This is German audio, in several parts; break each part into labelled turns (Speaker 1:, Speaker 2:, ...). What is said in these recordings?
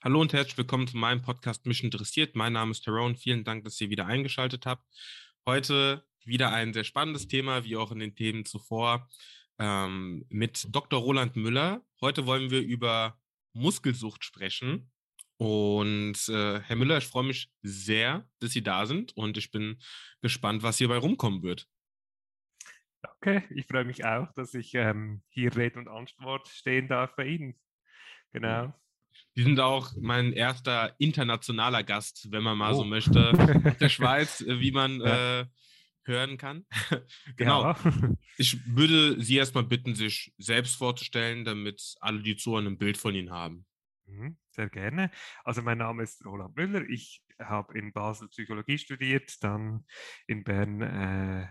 Speaker 1: Hallo und herzlich willkommen zu meinem Podcast Mich interessiert. Mein Name ist Tyrone. Vielen Dank, dass ihr wieder eingeschaltet habt. Heute wieder ein sehr spannendes Thema, wie auch in den Themen zuvor, ähm, mit Dr. Roland Müller. Heute wollen wir über Muskelsucht sprechen. Und äh, Herr Müller, ich freue mich sehr, dass Sie da sind und ich bin gespannt, was hierbei rumkommen wird.
Speaker 2: Danke, ich freue mich auch, dass ich ähm, hier Rede und Antwort stehen darf bei Ihnen. Genau.
Speaker 1: Die sind auch mein erster internationaler Gast, wenn man mal oh. so möchte, aus der Schweiz, äh, wie man ja. äh, hören kann. genau. Ja. Ich würde Sie erstmal bitten, sich selbst vorzustellen, damit alle, die zuhören, ein Bild von Ihnen haben.
Speaker 2: Mhm, sehr gerne. Also mein Name ist Roland Müller. Ich habe in Basel Psychologie studiert, dann in Bern äh,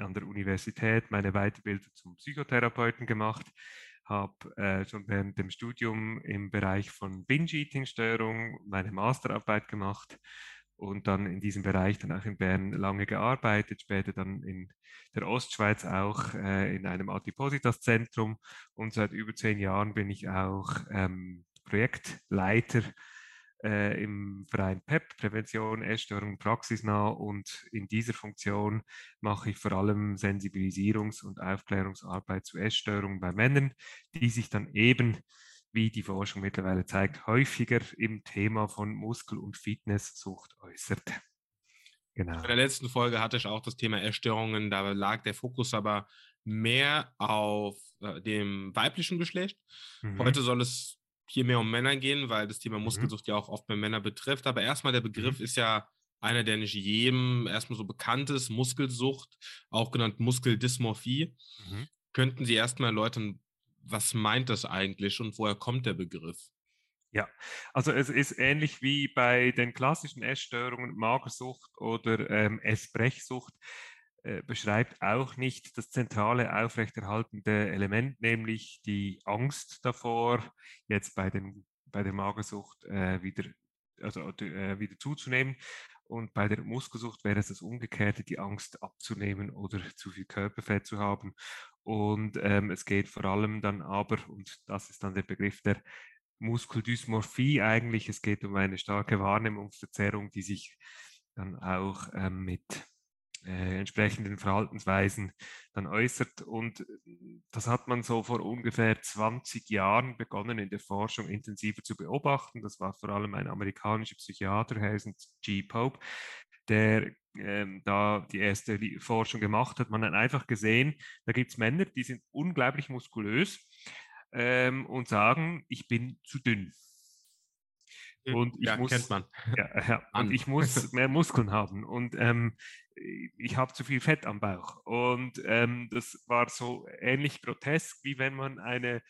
Speaker 2: an der Universität meine Weiterbildung zum Psychotherapeuten gemacht habe äh, schon während dem Studium im Bereich von Binge-Eating-Störung meine Masterarbeit gemacht und dann in diesem Bereich dann auch in Bern lange gearbeitet, später dann in der Ostschweiz auch äh, in einem Adipositas-Zentrum. Und seit über zehn Jahren bin ich auch ähm, Projektleiter äh, im Verein PEP, Prävention, Essstörung, praxisnah und in dieser Funktion mache ich vor allem Sensibilisierungs- und Aufklärungsarbeit zu Essstörungen bei Männern, die sich dann eben wie die Forschung mittlerweile zeigt, häufiger im Thema von Muskel- und Fitnesssucht äußert.
Speaker 1: Genau. In der letzten Folge hatte ich auch das Thema Essstörungen, da lag der Fokus aber mehr auf äh, dem weiblichen Geschlecht. Mhm. Heute soll es hier mehr um Männer gehen, weil das Thema mhm. Muskelsucht mhm. ja auch oft bei Männern betrifft. Aber erstmal der Begriff mhm. ist ja einer, der nicht jedem erstmal so bekannt ist, Muskelsucht, auch genannt Muskeldysmorphie. Mhm. Könnten Sie erstmal erläutern, was meint das eigentlich und woher kommt der Begriff?
Speaker 2: Ja, also es ist ähnlich wie bei den klassischen Essstörungen, Magersucht oder ähm, Essbrechsucht. Äh, beschreibt auch nicht das zentrale aufrechterhaltende Element, nämlich die Angst davor, jetzt bei, den, bei der Magersucht äh, wieder, also, äh, wieder zuzunehmen. Und bei der Muskelsucht wäre es das Umgekehrte, die Angst abzunehmen oder zu viel Körperfett zu haben. Und ähm, es geht vor allem dann aber, und das ist dann der Begriff der Muskeldysmorphie eigentlich, es geht um eine starke Wahrnehmungsverzerrung, die sich dann auch ähm, mit äh, entsprechenden Verhaltensweisen dann äußert. Und äh, das hat man so vor ungefähr 20 Jahren begonnen in der Forschung intensiver zu beobachten. Das war vor allem ein amerikanischer Psychiater, Hazen G. Pope, der ähm, da die erste Forschung gemacht hat. Man hat einfach gesehen, da gibt es Männer, die sind unglaublich muskulös ähm, und sagen, ich bin zu dünn.
Speaker 1: Hm, und ich ja, muss.
Speaker 2: Ja, ja, und ich muss mehr Muskeln haben und ähm, ich habe zu viel Fett am Bauch. Und ähm, das war so ähnlich grotesk, wie wenn man eine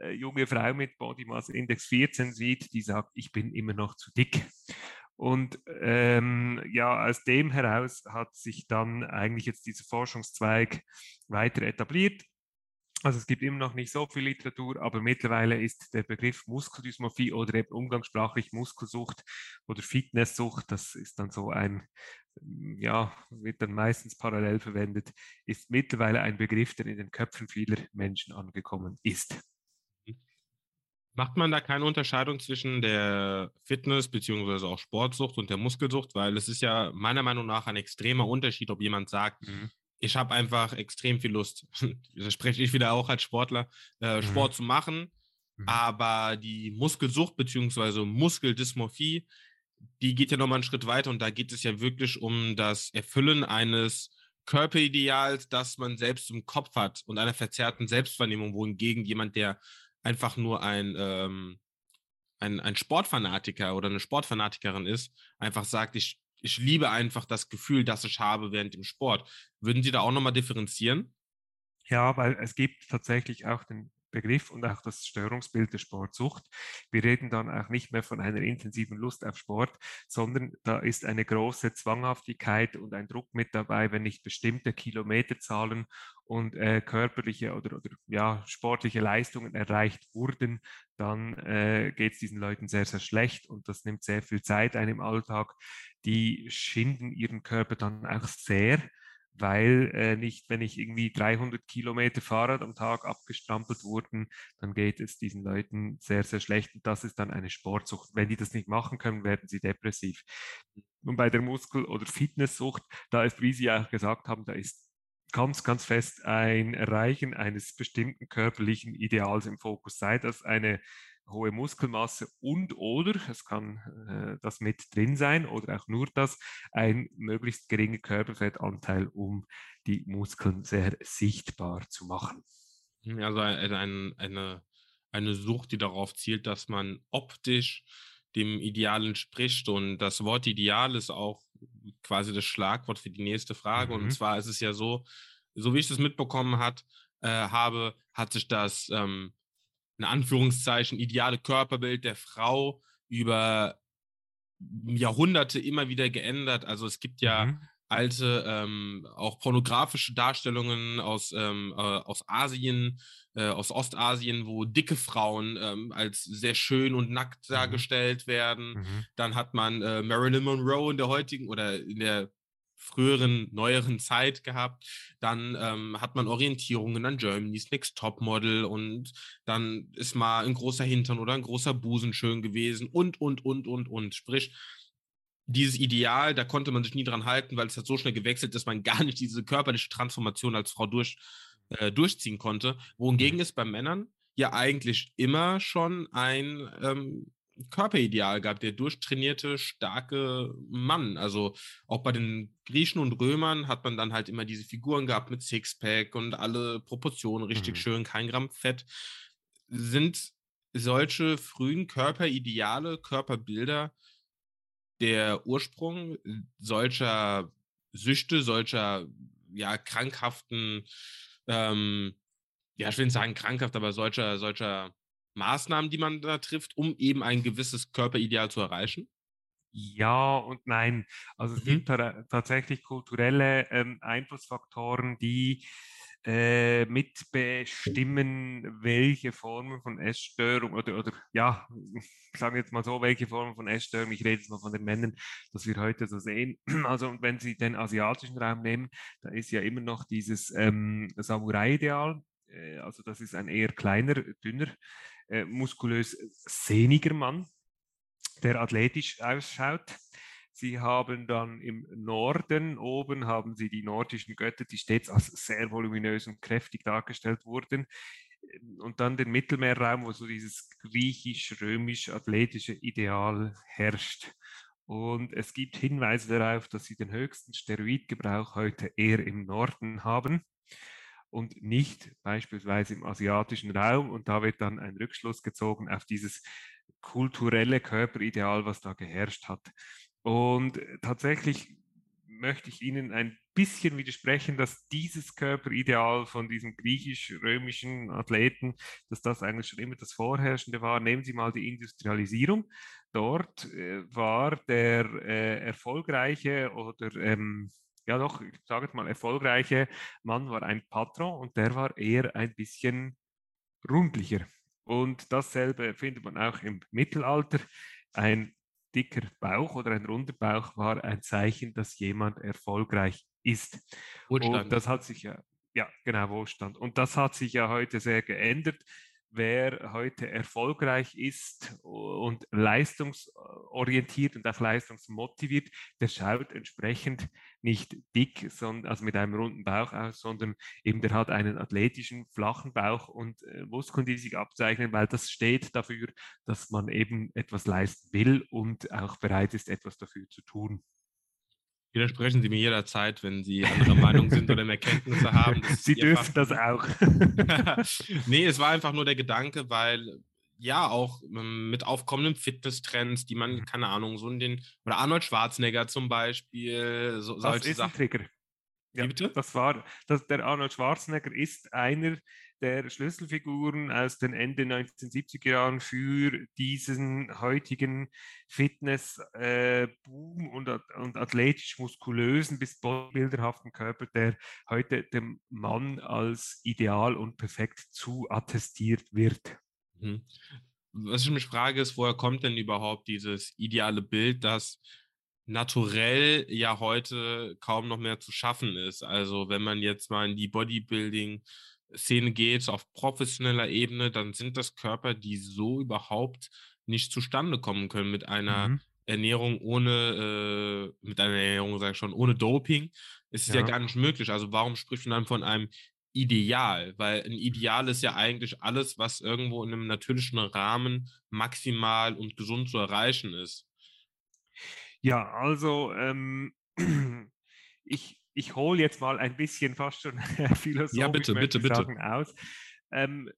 Speaker 2: äh, junge Frau mit Body Mass Index 14 sieht, die sagt, ich bin immer noch zu dick. Und ähm, ja, aus dem heraus hat sich dann eigentlich jetzt dieser Forschungszweig weiter etabliert. Also es gibt immer noch nicht so viel Literatur, aber mittlerweile ist der Begriff Muskeldysmorphie oder eben umgangssprachlich Muskelsucht oder Fitnesssucht, das ist dann so ein, ja, wird dann meistens parallel verwendet, ist mittlerweile ein Begriff, der in den Köpfen vieler Menschen angekommen ist.
Speaker 1: Macht man da keine Unterscheidung zwischen der Fitness- bzw. auch Sportsucht und der Muskelsucht? Weil es ist ja meiner Meinung nach ein extremer Unterschied, ob jemand sagt, mhm ich habe einfach extrem viel Lust, da spreche ich wieder auch als Sportler, äh, mhm. Sport zu machen. Mhm. Aber die Muskelsucht bzw. Muskeldysmorphie, die geht ja nochmal einen Schritt weiter und da geht es ja wirklich um das Erfüllen eines Körperideals, das man selbst im Kopf hat und einer verzerrten Selbstwahrnehmung, wohingegen jemand, der einfach nur ein, ähm, ein, ein Sportfanatiker oder eine Sportfanatikerin ist, einfach sagt, ich ich liebe einfach das Gefühl, das ich habe während dem Sport. Würden Sie da auch nochmal differenzieren?
Speaker 2: Ja, weil es gibt tatsächlich auch den Begriff und auch das Störungsbild der Sportsucht. Wir reden dann auch nicht mehr von einer intensiven Lust auf Sport, sondern da ist eine große Zwanghaftigkeit und ein Druck mit dabei, wenn nicht bestimmte Kilometerzahlen und äh, körperliche oder, oder ja, sportliche Leistungen erreicht wurden, dann äh, geht es diesen Leuten sehr, sehr schlecht und das nimmt sehr viel Zeit ein im Alltag. Die schinden ihren Körper dann auch sehr weil äh, nicht, wenn ich irgendwie 300 Kilometer Fahrrad am Tag abgestrampelt wurden, dann geht es diesen Leuten sehr, sehr schlecht und das ist dann eine Sportsucht. Wenn die das nicht machen können, werden sie depressiv. Und bei der Muskel- oder Fitnesssucht, da ist, wie Sie auch gesagt haben, da ist ganz, ganz fest ein Erreichen eines bestimmten körperlichen Ideals im Fokus, sei das eine hohe Muskelmasse und oder, es kann äh, das mit drin sein oder auch nur das, ein möglichst geringer Körperfettanteil, um die Muskeln sehr sichtbar zu machen.
Speaker 1: Also ein, eine, eine Sucht, die darauf zielt, dass man optisch dem Ideal entspricht. Und das Wort Ideal ist auch quasi das Schlagwort für die nächste Frage. Mhm. Und zwar ist es ja so, so wie ich das mitbekommen hat, äh, habe, hat sich das ähm, in Anführungszeichen ideale Körperbild der Frau über Jahrhunderte immer wieder geändert. Also es gibt ja mhm. alte, ähm, auch pornografische Darstellungen aus, ähm, äh, aus Asien, äh, aus Ostasien, wo dicke Frauen ähm, als sehr schön und nackt mhm. dargestellt werden. Mhm. Dann hat man äh, Marilyn Monroe in der heutigen oder in der früheren, neueren Zeit gehabt. Dann ähm, hat man Orientierungen an Germany's Next Topmodel und dann ist mal ein großer Hintern oder ein großer Busen schön gewesen und, und, und, und, und. Sprich, dieses Ideal, da konnte man sich nie dran halten, weil es hat so schnell gewechselt, dass man gar nicht diese körperliche Transformation als Frau durch, äh, durchziehen konnte. Wohingegen mhm. es bei Männern ja eigentlich immer schon ein ähm, Körperideal gab, der durchtrainierte, starke Mann. Also auch bei den Griechen und Römern hat man dann halt immer diese Figuren gehabt mit Sixpack und alle Proportionen richtig mhm. schön, kein Gramm Fett. Sind solche frühen Körperideale, Körperbilder der Ursprung solcher Süchte, solcher ja, krankhaften, ähm, ja, ich will nicht sagen krankhaft, aber solcher, solcher Maßnahmen, die man da trifft, um eben ein gewisses Körperideal zu erreichen?
Speaker 2: Ja und nein. Also es mhm. gibt tatsächlich kulturelle ähm, Einflussfaktoren, die äh, mitbestimmen, welche Formen von Essstörung oder, oder ja, sagen wir jetzt mal so, welche Formen von Essstörung, ich rede jetzt mal von den Männern, dass wir heute so sehen. Also wenn Sie den asiatischen Raum nehmen, da ist ja immer noch dieses ähm, Samurai-Ideal, äh, also das ist ein eher kleiner, dünner äh, muskulös sehniger Mann, der athletisch ausschaut. Sie haben dann im Norden, oben haben Sie die nordischen Götter, die stets als sehr voluminös und kräftig dargestellt wurden. Und dann den Mittelmeerraum, wo so dieses griechisch-römisch-athletische Ideal herrscht. Und es gibt Hinweise darauf, dass sie den höchsten Steroidgebrauch heute eher im Norden haben und nicht beispielsweise im asiatischen Raum. Und da wird dann ein Rückschluss gezogen auf dieses kulturelle Körperideal, was da geherrscht hat. Und tatsächlich möchte ich Ihnen ein bisschen widersprechen, dass dieses Körperideal von diesem griechisch-römischen Athleten, dass das eigentlich schon immer das Vorherrschende war. Nehmen Sie mal die Industrialisierung. Dort äh, war der äh, erfolgreiche oder ähm, ja doch, ich sage jetzt mal, erfolgreiche Mann war ein Patron und der war eher ein bisschen rundlicher. Und dasselbe findet man auch im Mittelalter. Ein dicker Bauch oder ein runder Bauch war ein Zeichen, dass jemand erfolgreich ist. Wohlstand. Und das hat sich ja, ja, genau, Wohlstand. Und das hat sich ja heute sehr geändert wer heute erfolgreich ist und leistungsorientiert und auch leistungsmotiviert, der schaut entsprechend nicht dick, sondern, also mit einem runden Bauch aus, sondern eben der hat einen athletischen, flachen Bauch und äh, Muskeln, die sich abzeichnen, weil das steht dafür, dass man eben etwas leisten will und auch bereit ist, etwas dafür zu tun.
Speaker 1: Widersprechen Sie mir jederzeit, wenn Sie anderer Meinung sind oder mehr Kenntnisse haben.
Speaker 2: Sie dürfen das auch.
Speaker 1: nee, es war einfach nur der Gedanke, weil ja auch ähm, mit aufkommenden Fitness-Trends, die man, mhm. keine Ahnung, so in den, oder Arnold Schwarzenegger zum Beispiel, so,
Speaker 2: das solche ist Sachen. Ein Trigger. Ja, bitte? Das war, das, der Arnold Schwarzenegger ist einer der Schlüsselfiguren aus den Ende 1970er Jahren für diesen heutigen Fitness-Boom äh, und, und athletisch-muskulösen bis bodybuilderhaften Körper, der heute dem Mann als ideal und perfekt zu attestiert wird.
Speaker 1: Mhm. Was ich mich frage, ist, woher kommt denn überhaupt dieses ideale Bild, dass naturell ja heute kaum noch mehr zu schaffen ist. Also wenn man jetzt mal in die Bodybuilding-Szene geht, auf professioneller Ebene, dann sind das Körper, die so überhaupt nicht zustande kommen können mit einer mhm. Ernährung ohne, äh, mit einer Ernährung, sage ich schon, ohne Doping. ist Es ja. ja gar nicht möglich. Also warum spricht man dann von einem Ideal? Weil ein Ideal ist ja eigentlich alles, was irgendwo in einem natürlichen Rahmen maximal und gesund zu erreichen ist.
Speaker 2: Ja, also ähm, ich, ich hole jetzt mal ein bisschen fast schon philosophisch
Speaker 1: ja, bitte, bitte, bitte.
Speaker 2: aus. Ähm,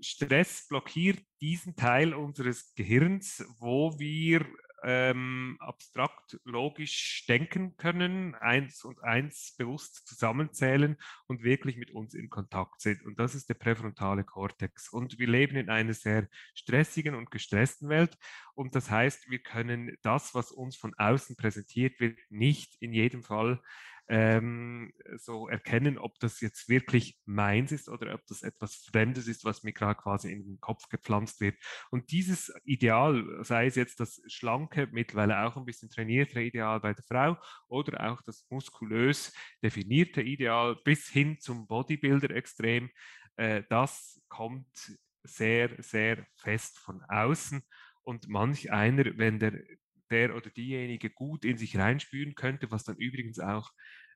Speaker 2: Stress blockiert diesen Teil unseres Gehirns, wo wir ähm, abstrakt logisch denken können, eins und eins bewusst zusammenzählen und wirklich mit uns in Kontakt sind. Und das ist der präfrontale Kortex. Und wir leben in einer sehr stressigen und gestressten Welt. Und das heißt, wir können das, was uns von außen präsentiert wird, nicht in jedem Fall ähm, so erkennen, ob das jetzt wirklich meins ist oder ob das etwas Fremdes ist, was mir gerade quasi in den Kopf gepflanzt wird. Und dieses Ideal, sei es jetzt das schlanke, mittlerweile auch ein bisschen trainierte Ideal bei der Frau oder auch das muskulös definierte Ideal bis hin zum Bodybuilder-Extrem, äh, das kommt sehr, sehr fest von außen. Und manch einer, wenn der der oder diejenige gut in sich reinspüren könnte, was dann übrigens auch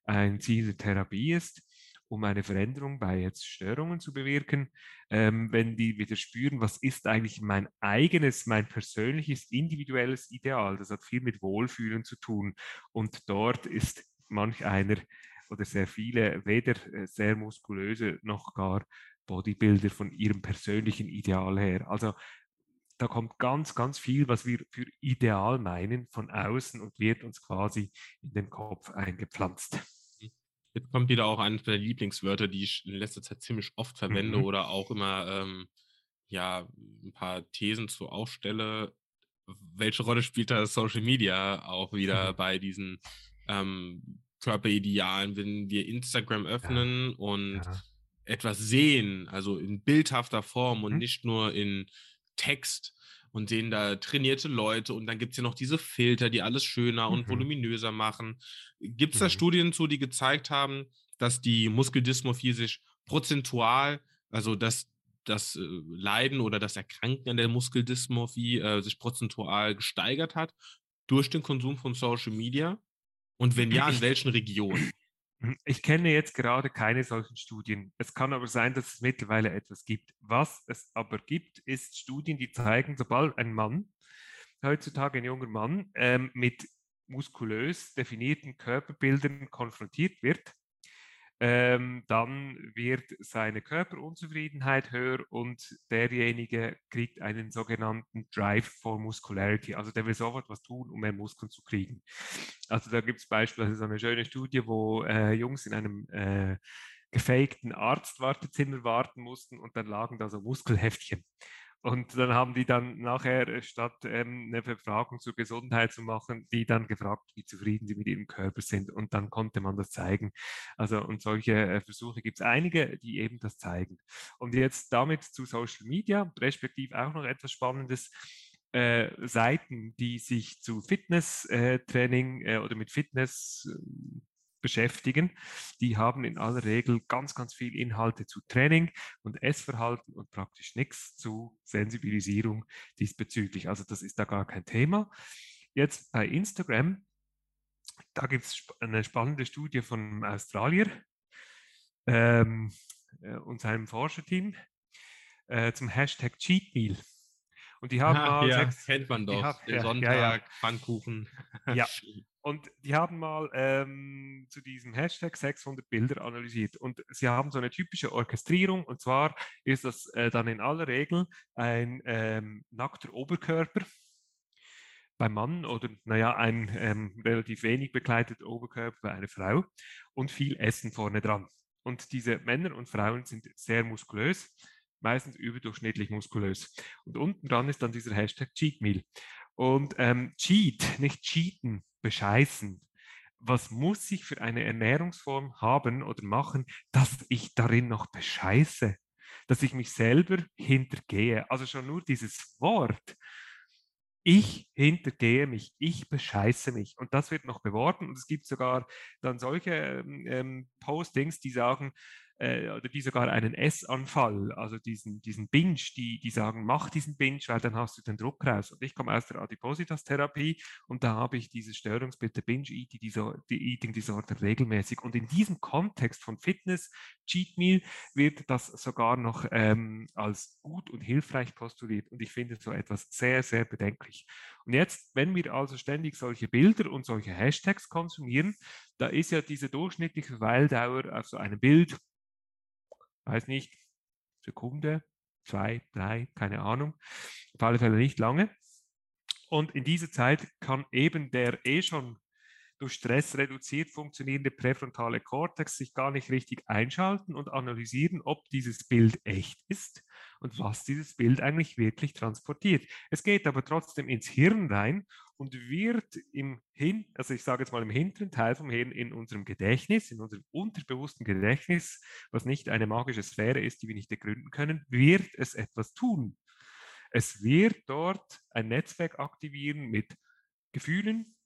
Speaker 2: ein Ziel der Therapie ist, um eine Veränderung bei jetzt Störungen zu bewirken. Ähm, wenn die wieder spüren, was ist eigentlich mein eigenes, mein persönliches, individuelles Ideal, das hat viel mit Wohlfühlen zu tun. Und dort ist manch einer oder sehr viele weder äh, sehr muskulöse noch gar Bodybuilder von ihrem persönlichen Ideal her. Also da kommt ganz, ganz viel, was wir für ideal meinen, von außen und wird uns quasi in den Kopf eingepflanzt.
Speaker 1: Jetzt kommt wieder auch eines der Lieblingswörter, die ich in letzter Zeit ziemlich oft verwende mhm. oder auch immer ähm, ja, ein paar Thesen zu aufstelle. Welche Rolle spielt da Social Media auch wieder mhm. bei diesen ähm, Körperidealen, wenn wir Instagram öffnen ja. und ja. etwas sehen, also in bildhafter Form mhm. und nicht nur in Text und sehen da trainierte Leute und dann gibt es ja noch diese Filter, die alles schöner mhm. und voluminöser machen. Gibt es da mhm. Studien zu, die gezeigt haben, dass die Muskeldysmorphie sich prozentual, also dass das äh, Leiden oder das Erkranken an der Muskeldysmorphie äh, sich prozentual gesteigert hat durch den Konsum von Social Media? Und wenn ja, in welchen Regionen?
Speaker 2: Hm, ich kenne jetzt gerade keine solchen Studien. Es kann aber sein, dass es mittlerweile etwas gibt. Was es aber gibt, ist Studien, die zeigen, sobald ein Mann, heutzutage ein junger Mann, ähm, mit muskulös definierten Körperbildern konfrontiert wird, ähm, dann wird seine Körperunzufriedenheit höher und derjenige kriegt einen sogenannten Drive for Muscularity. Also der will sofort was tun, um mehr Muskeln zu kriegen. Also da gibt es beispielsweise eine schöne Studie, wo äh, Jungs in einem äh, gefakten Arztwartezimmer warten mussten und dann lagen da so Muskelheftchen. Und dann haben die dann nachher, äh, statt ähm, eine Befragung zur Gesundheit zu machen, die dann gefragt, wie zufrieden sie mit ihrem Körper sind. Und dann konnte man das zeigen. Also, und solche äh, Versuche gibt es einige, die eben das zeigen. Und jetzt damit zu Social Media, respektive auch noch etwas Spannendes. Äh, Seiten, die sich zu Fitnesstraining äh, äh, oder mit Fitness ähm, beschäftigen, die haben in aller Regel ganz, ganz viel Inhalte zu Training und Essverhalten und praktisch nichts zu Sensibilisierung diesbezüglich. Also das ist da gar kein Thema. Jetzt bei Instagram, da gibt es eine spannende Studie von einem Australier ähm, äh, und seinem Forscherteam äh, zum Hashtag Cheat Meal.
Speaker 1: Und die haben ah, mal ja, sechs, kennt man doch, haben, den ja, Sonntag, ja. Pfannkuchen.
Speaker 2: Ja, Und die haben mal ähm, zu diesem Hashtag 600 Bilder analysiert. Und sie haben so eine typische Orchestrierung. Und zwar ist das äh, dann in aller Regel ein ähm, nackter Oberkörper beim Mann oder, naja, ein ähm, relativ wenig bekleideter Oberkörper bei einer Frau und viel Essen vorne dran. Und diese Männer und Frauen sind sehr muskulös, meistens überdurchschnittlich muskulös. Und unten dran ist dann dieser Hashtag Cheat Meal. Und ähm, Cheat, nicht cheaten, bescheißen. Was muss ich für eine Ernährungsform haben oder machen, dass ich darin noch bescheiße? Dass ich mich selber hintergehe. Also schon nur dieses Wort ich hintergehe mich, ich bescheiße mich. Und das wird noch beworben. Und es gibt sogar dann solche ähm, ähm Postings, die sagen, äh, oder die sogar einen Essanfall, also diesen, diesen Binge, die, die sagen, mach diesen Binge, weil dann hast du den Druck raus. Und ich komme aus der Adipositas-Therapie und da habe ich dieses Störungsbild der Binge-Eating Disorder regelmäßig. Und in diesem Kontext von Fitness, Cheat Meal, wird das sogar noch ähm, als gut und hilfreich postuliert. Und ich finde so etwas sehr, sehr bedenklich. Und jetzt, wenn wir also ständig solche Bilder und solche Hashtags konsumieren, da ist ja diese durchschnittliche Weildauer auf so einem Bild weiß nicht, Sekunde, zwei, drei, keine Ahnung, auf alle Fälle nicht lange. Und in dieser Zeit kann eben der eh schon durch Stress reduziert funktionierende präfrontale Kortex sich gar nicht richtig einschalten und analysieren, ob dieses Bild echt ist und was dieses Bild eigentlich wirklich transportiert. Es geht aber trotzdem ins Hirn rein und wird im Hin, also ich sage jetzt mal im hinteren Teil vom Hirn in unserem Gedächtnis, in unserem unterbewussten Gedächtnis, was nicht eine magische Sphäre ist, die wir nicht ergründen können, wird es etwas tun. Es wird dort ein Netzwerk aktivieren mit Gefühlen,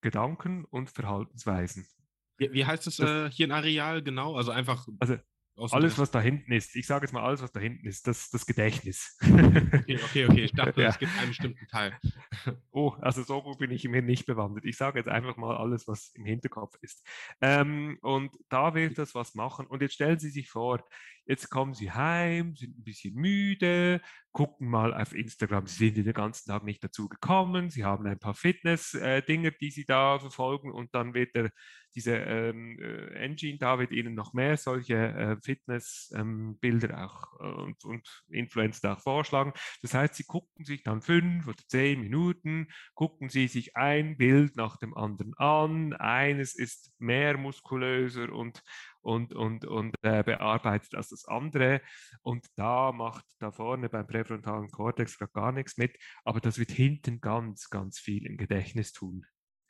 Speaker 2: Gedanken und Verhaltensweisen.
Speaker 1: Wie, heißt es äh, hier in Areal genau? Also einfach.
Speaker 2: Also alles, was da hinten ist, ich sage jetzt mal alles, was da hinten ist, das, das Gedächtnis.
Speaker 1: Okay, okay, okay. Ich dachte, ja. es gibt einen bestimmten Teil.
Speaker 2: Oh, also so bin ich mir nicht bewandert. Ich sage jetzt einfach mal alles, was im Hinterkopf ist. Ähm, und da wird das was machen. Und jetzt stellen Sie sich vor, jetzt kommen Sie heim, sind ein bisschen müde, gucken mal auf Instagram, Sie sind den ganzen Tag nicht dazu gekommen, Sie haben ein paar Fitness-Dinge, die Sie da verfolgen und dann wird der, diese ähm, äh, Engine da wird Ihnen noch mehr solche äh, Fitness-Bilder ähm, auch äh, und, und Influencer auch vorschlagen. Das heißt, Sie gucken sich dann fünf oder zehn Minuten, gucken Sie sich ein Bild nach dem anderen an. Eines ist mehr muskulöser und und, und, und äh, bearbeitet als das andere. Und da macht da vorne beim präfrontalen Kortex gar nichts mit, aber das wird hinten ganz, ganz viel im Gedächtnis tun.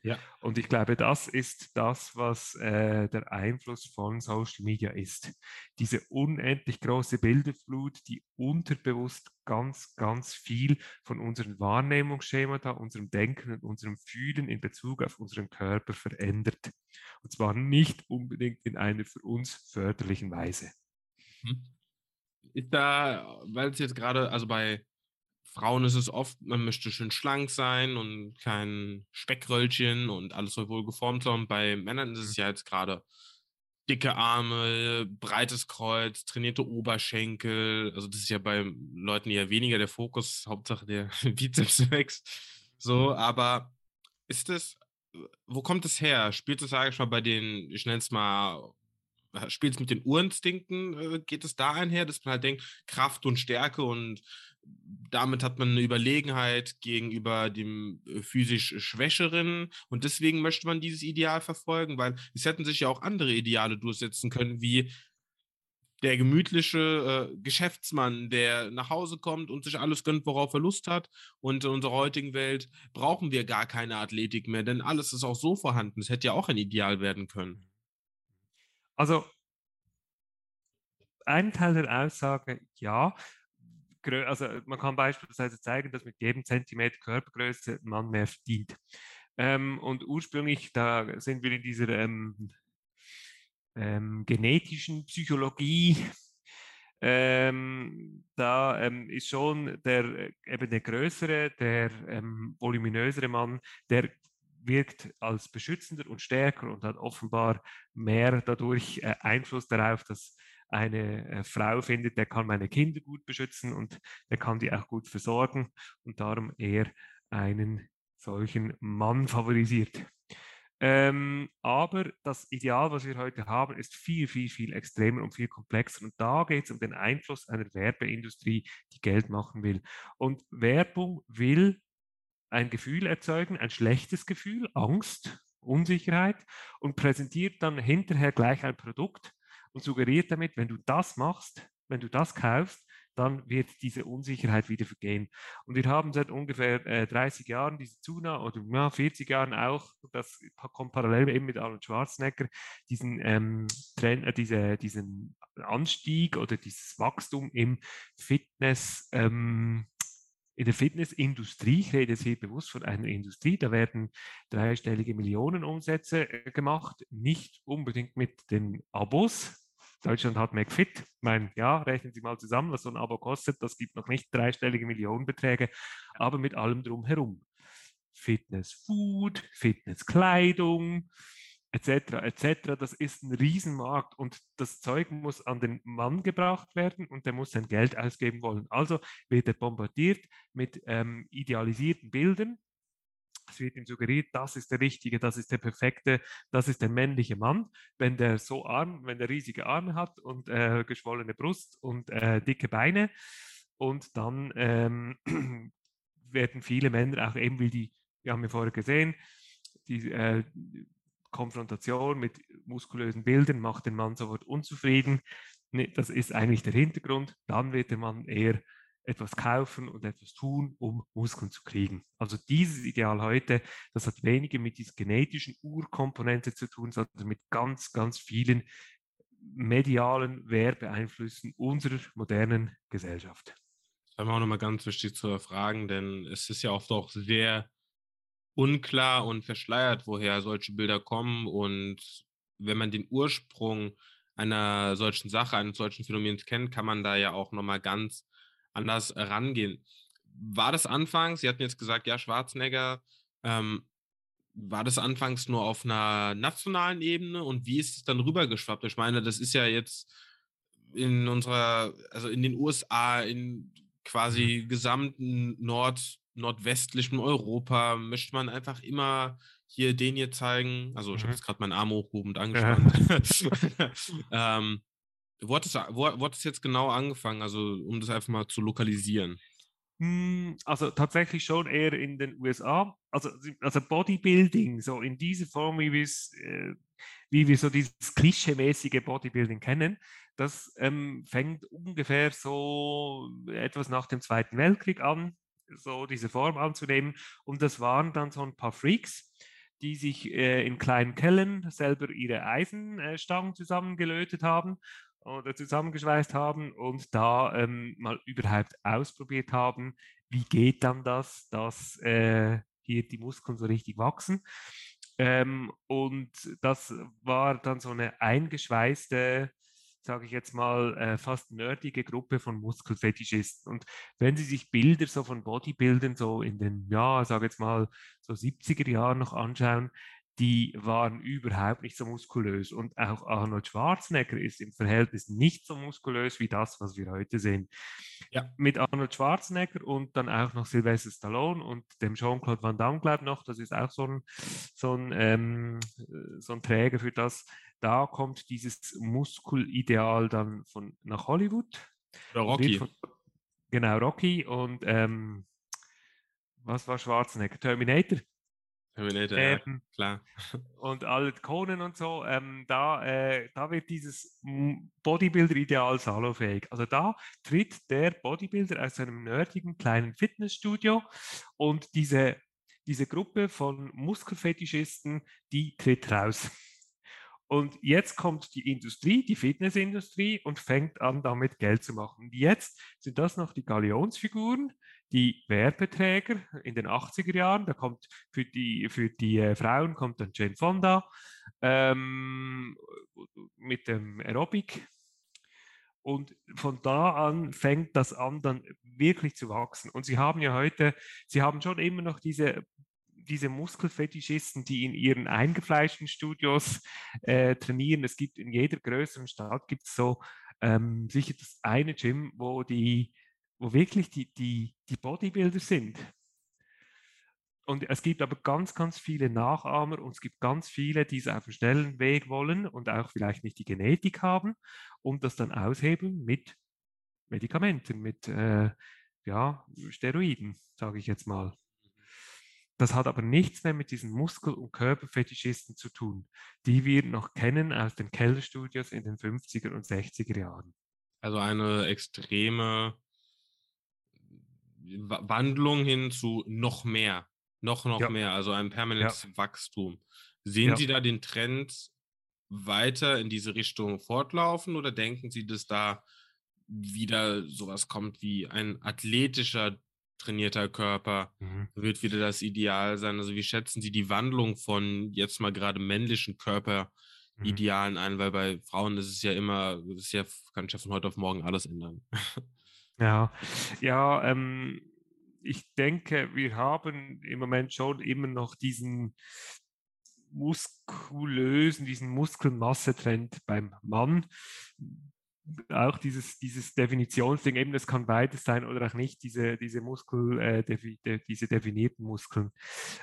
Speaker 2: Ja. Und ich glaube, das ist das, was äh, der Einfluss von Social Media ist. Diese unendlich große Bilderflut, die unterbewusst ganz, ganz viel von unseren Wahrnehmungsschemata, unserem Denken und unserem Fühlen in Bezug auf unseren Körper verändert. Und zwar nicht unbedingt in einer für uns förderlichen Weise.
Speaker 1: Mhm. Ist da, weil es jetzt gerade, also bei Frauen ist es oft, man möchte schön schlank sein und kein Speckröllchen und alles soll wohl geformt sein. Bei Männern ist es ja jetzt gerade dicke Arme, breites Kreuz, trainierte Oberschenkel. Also das ist ja bei Leuten eher weniger der Fokus, Hauptsache der Bizeps wächst. So, aber ist es, wo kommt es her? Spielt es, sage ich mal, bei den, ich nenne es mal, spielt es mit den Urinstinkten, äh, geht es da einher, dass man halt denkt, Kraft und Stärke und damit hat man eine Überlegenheit gegenüber dem äh, physisch Schwächeren und deswegen möchte man dieses Ideal verfolgen, weil es hätten sich ja auch andere Ideale durchsetzen können, wie der gemütliche äh, Geschäftsmann, der nach Hause kommt und sich alles gönnt, worauf er Lust hat. Und in unserer heutigen Welt brauchen wir gar keine Athletik mehr, denn alles ist auch so vorhanden. Es hätte ja auch ein Ideal werden können.
Speaker 2: Also, ein Teil der Aussage, ja, also man kann beispielsweise zeigen, dass mit jedem Zentimeter Körpergröße man mehr verdient. Ähm, und ursprünglich, da sind wir in dieser ähm, ähm, genetischen Psychologie, ähm, da ähm, ist schon der eben der größere, der ähm, voluminösere Mann, der wirkt als beschützender und stärker und hat offenbar mehr dadurch äh, Einfluss darauf, dass eine äh, Frau findet, der kann meine Kinder gut beschützen und der kann die auch gut versorgen und darum eher einen solchen Mann favorisiert. Ähm, aber das Ideal, was wir heute haben, ist viel, viel, viel extremer und viel komplexer. Und da geht es um den Einfluss einer Werbeindustrie, die Geld machen will. Und Werbung will ein Gefühl erzeugen, ein schlechtes Gefühl, Angst, Unsicherheit und präsentiert dann hinterher gleich ein Produkt, und suggeriert damit, wenn du das machst, wenn du das kaufst, dann wird diese Unsicherheit wieder vergehen. Und wir haben seit ungefähr äh, 30 Jahren diese Zunahme, oder ja, 40 Jahren auch, das kommt parallel eben mit Arnold Schwarzenegger, diesen, ähm, Trend, äh, diese, diesen Anstieg oder dieses Wachstum im Fitness, ähm, in der Fitnessindustrie, ich rede jetzt hier bewusst von einer Industrie, da werden dreistellige Millionenumsätze äh, gemacht, nicht unbedingt mit den Abos. Deutschland hat McFit. Ich ja, rechnen Sie mal zusammen, was so ein Abo kostet. Das gibt noch nicht dreistellige Millionenbeträge, aber mit allem drumherum. Fitness Food, Fitness Kleidung, etc. etc. Das ist ein Riesenmarkt und das Zeug muss an den Mann gebracht werden und der muss sein Geld ausgeben wollen. Also wird er bombardiert mit ähm, idealisierten Bildern. Es wird ihm suggeriert, das ist der richtige, das ist der perfekte, das ist der männliche Mann. Wenn der so arm, wenn der riesige Arme hat und äh, geschwollene Brust und äh, dicke Beine und dann ähm, werden viele Männer auch eben wie die, wir haben ja vorher gesehen, die äh, Konfrontation mit muskulösen Bildern macht den Mann sofort unzufrieden. Das ist eigentlich der Hintergrund. Dann wird der Mann eher etwas kaufen und etwas tun, um Muskeln zu kriegen. Also dieses Ideal heute, das hat weniger mit dieser genetischen Urkomponente zu tun, sondern mit ganz, ganz vielen medialen Werbeeinflüssen unserer modernen Gesellschaft.
Speaker 1: Das ist auch nochmal ganz wichtig zu erfragen, denn es ist ja oft auch sehr unklar und verschleiert, woher solche Bilder kommen. Und wenn man den Ursprung einer solchen Sache, eines solchen Phänomens kennt, kann man da ja auch nochmal ganz anders rangehen. War das anfangs, Sie hatten jetzt gesagt, ja, Schwarzenegger, ähm, war das anfangs nur auf einer nationalen Ebene und wie ist es dann rübergeschwappt? Ich meine, das ist ja jetzt in unserer, also in den USA, in quasi mhm. gesamten Nord, nordwestlichen Europa möchte man einfach immer hier den hier zeigen. Also ich mhm. habe jetzt gerade meinen Arm hochgehobend angespannt. Ja. ähm, wo, hat es, wo, wo hat es jetzt genau angefangen, also um das einfach mal zu lokalisieren?
Speaker 2: Hm, also tatsächlich schon eher in den USA. Also, also Bodybuilding, so in dieser Form, wie wir es, äh, wie wir so dieses klischeemäßige Bodybuilding kennen, das ähm, fängt ungefähr so etwas nach dem Zweiten Weltkrieg an so diese Form anzunehmen. Und das waren dann so ein paar Freaks, die sich äh, in kleinen Kellen selber ihre Eisenstangen zusammengelötet haben oder zusammengeschweißt haben und da ähm, mal überhaupt ausprobiert haben, wie geht dann das, dass äh, hier die Muskeln so richtig wachsen. Ähm, und das war dann so eine eingeschweißte sage ich jetzt mal, äh, fast nerdige Gruppe von Muskelfetischisten. Und wenn Sie sich Bilder so von Bodybuildern so in den, ja, sage jetzt mal, so 70er Jahren noch anschauen, die waren überhaupt nicht so muskulös. Und auch Arnold Schwarzenegger ist im Verhältnis nicht so muskulös wie das, was wir heute sehen. Ja. Mit Arnold Schwarzenegger und dann auch noch Sylvester Stallone und dem Jean-Claude Van Damme, glaube ich noch, das ist auch so ein, so ein, ähm, so ein Träger für das. Da kommt dieses Muskelideal dann von nach Hollywood.
Speaker 1: Oder Rocky.
Speaker 2: Von, genau, Rocky und ähm, was war Schwarzenegger? Terminator.
Speaker 1: Terminator, ähm, ja, klar.
Speaker 2: Und alle Konen und so, ähm, da, äh, da wird dieses Bodybuilder-Ideal salofähig. Also da tritt der Bodybuilder aus einem nerdigen kleinen Fitnessstudio und diese, diese Gruppe von Muskelfetischisten, die tritt raus. Und jetzt kommt die Industrie, die Fitnessindustrie und fängt an, damit Geld zu machen. Jetzt sind das noch die Galionsfiguren, die Werbeträger in den 80er Jahren. Da kommt für die, für die äh, Frauen kommt dann Jane Fonda ähm, mit dem Aerobic. Und von da an fängt das an, dann wirklich zu wachsen. Und sie haben ja heute, sie haben schon immer noch diese diese Muskelfetischisten, die in ihren eingefleischten Studios äh, trainieren. Es gibt in jeder größeren Stadt gibt so ähm, sicher das eine Gym, wo die wo wirklich die, die, die Bodybuilder sind. Und es gibt aber ganz, ganz viele Nachahmer und es gibt ganz viele, die es auf dem schnellen Weg wollen und auch vielleicht nicht die Genetik haben und das dann aushebeln mit Medikamenten, mit äh, ja, Steroiden, sage ich jetzt mal. Das hat aber nichts mehr mit diesen Muskel- und Körperfetischisten zu tun, die wir noch kennen aus den Kellerstudios in den 50er und 60er Jahren.
Speaker 1: Also eine extreme Wandlung hin zu noch mehr, noch, noch ja. mehr, also ein permanentes ja. Wachstum. Sehen ja. Sie da den Trend weiter in diese Richtung fortlaufen oder denken Sie, dass da wieder sowas kommt wie ein athletischer trainierter Körper mhm. wird wieder das Ideal sein. Also wie schätzen Sie die Wandlung von jetzt mal gerade männlichen Körperidealen mhm. ein? Weil bei Frauen ist es ja immer, das ist ja, kann ich ja von heute auf morgen alles ändern.
Speaker 2: Ja, ja, ähm, ich denke, wir haben im Moment schon immer noch diesen muskulösen, diesen Muskelmassetrend beim Mann, auch dieses, dieses Definitionsding, eben das kann beides sein oder auch nicht, diese, diese Muskel, äh, defi, de, diese definierten Muskeln.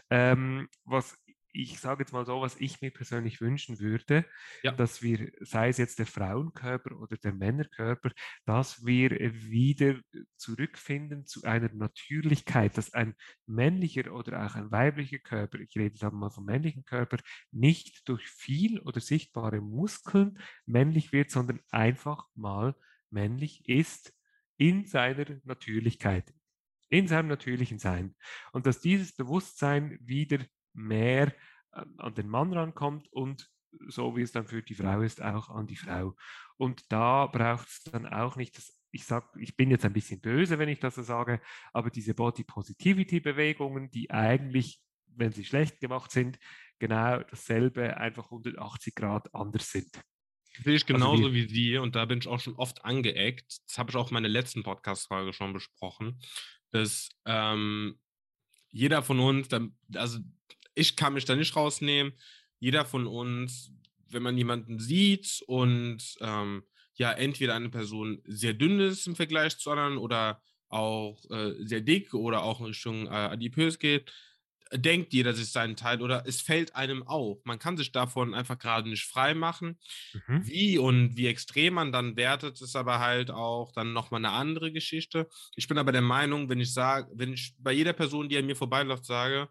Speaker 2: Ähm, was ich sage jetzt mal so, was ich mir persönlich wünschen würde, ja. dass wir, sei es jetzt der Frauenkörper oder der Männerkörper, dass wir wieder zurückfinden zu einer Natürlichkeit, dass ein männlicher oder auch ein weiblicher Körper, ich rede jetzt mal vom männlichen Körper, nicht durch viel oder sichtbare Muskeln männlich wird, sondern einfach mal männlich ist in seiner Natürlichkeit, in seinem natürlichen Sein. Und dass dieses Bewusstsein wieder mehr äh, an den Mann rankommt und so wie es dann für die Frau ist, auch an die Frau. Und da braucht es dann auch nicht das, ich sage, ich bin jetzt ein bisschen böse, wenn ich das so sage, aber diese Body Positivity Bewegungen, die eigentlich, wenn sie schlecht gemacht sind, genau dasselbe, einfach 180 Grad anders sind.
Speaker 1: Sehe ich also genauso also wie Sie und da bin ich auch schon oft angeeckt. Das habe ich auch in meiner letzten Podcast-Folge schon besprochen, dass ähm, jeder von uns, also ich kann mich da nicht rausnehmen. Jeder von uns, wenn man jemanden sieht und ähm, ja, entweder eine Person sehr dünn ist im Vergleich zu anderen oder auch äh, sehr dick oder auch in Richtung äh, adipös geht, denkt jeder sich seinen Teil oder es fällt einem auf. Man kann sich davon einfach gerade nicht frei machen. Mhm. Wie und wie extrem man dann wertet, ist aber halt auch dann nochmal eine andere Geschichte. Ich bin aber der Meinung, wenn ich sage, wenn ich bei jeder Person, die an mir vorbeiläuft, sage,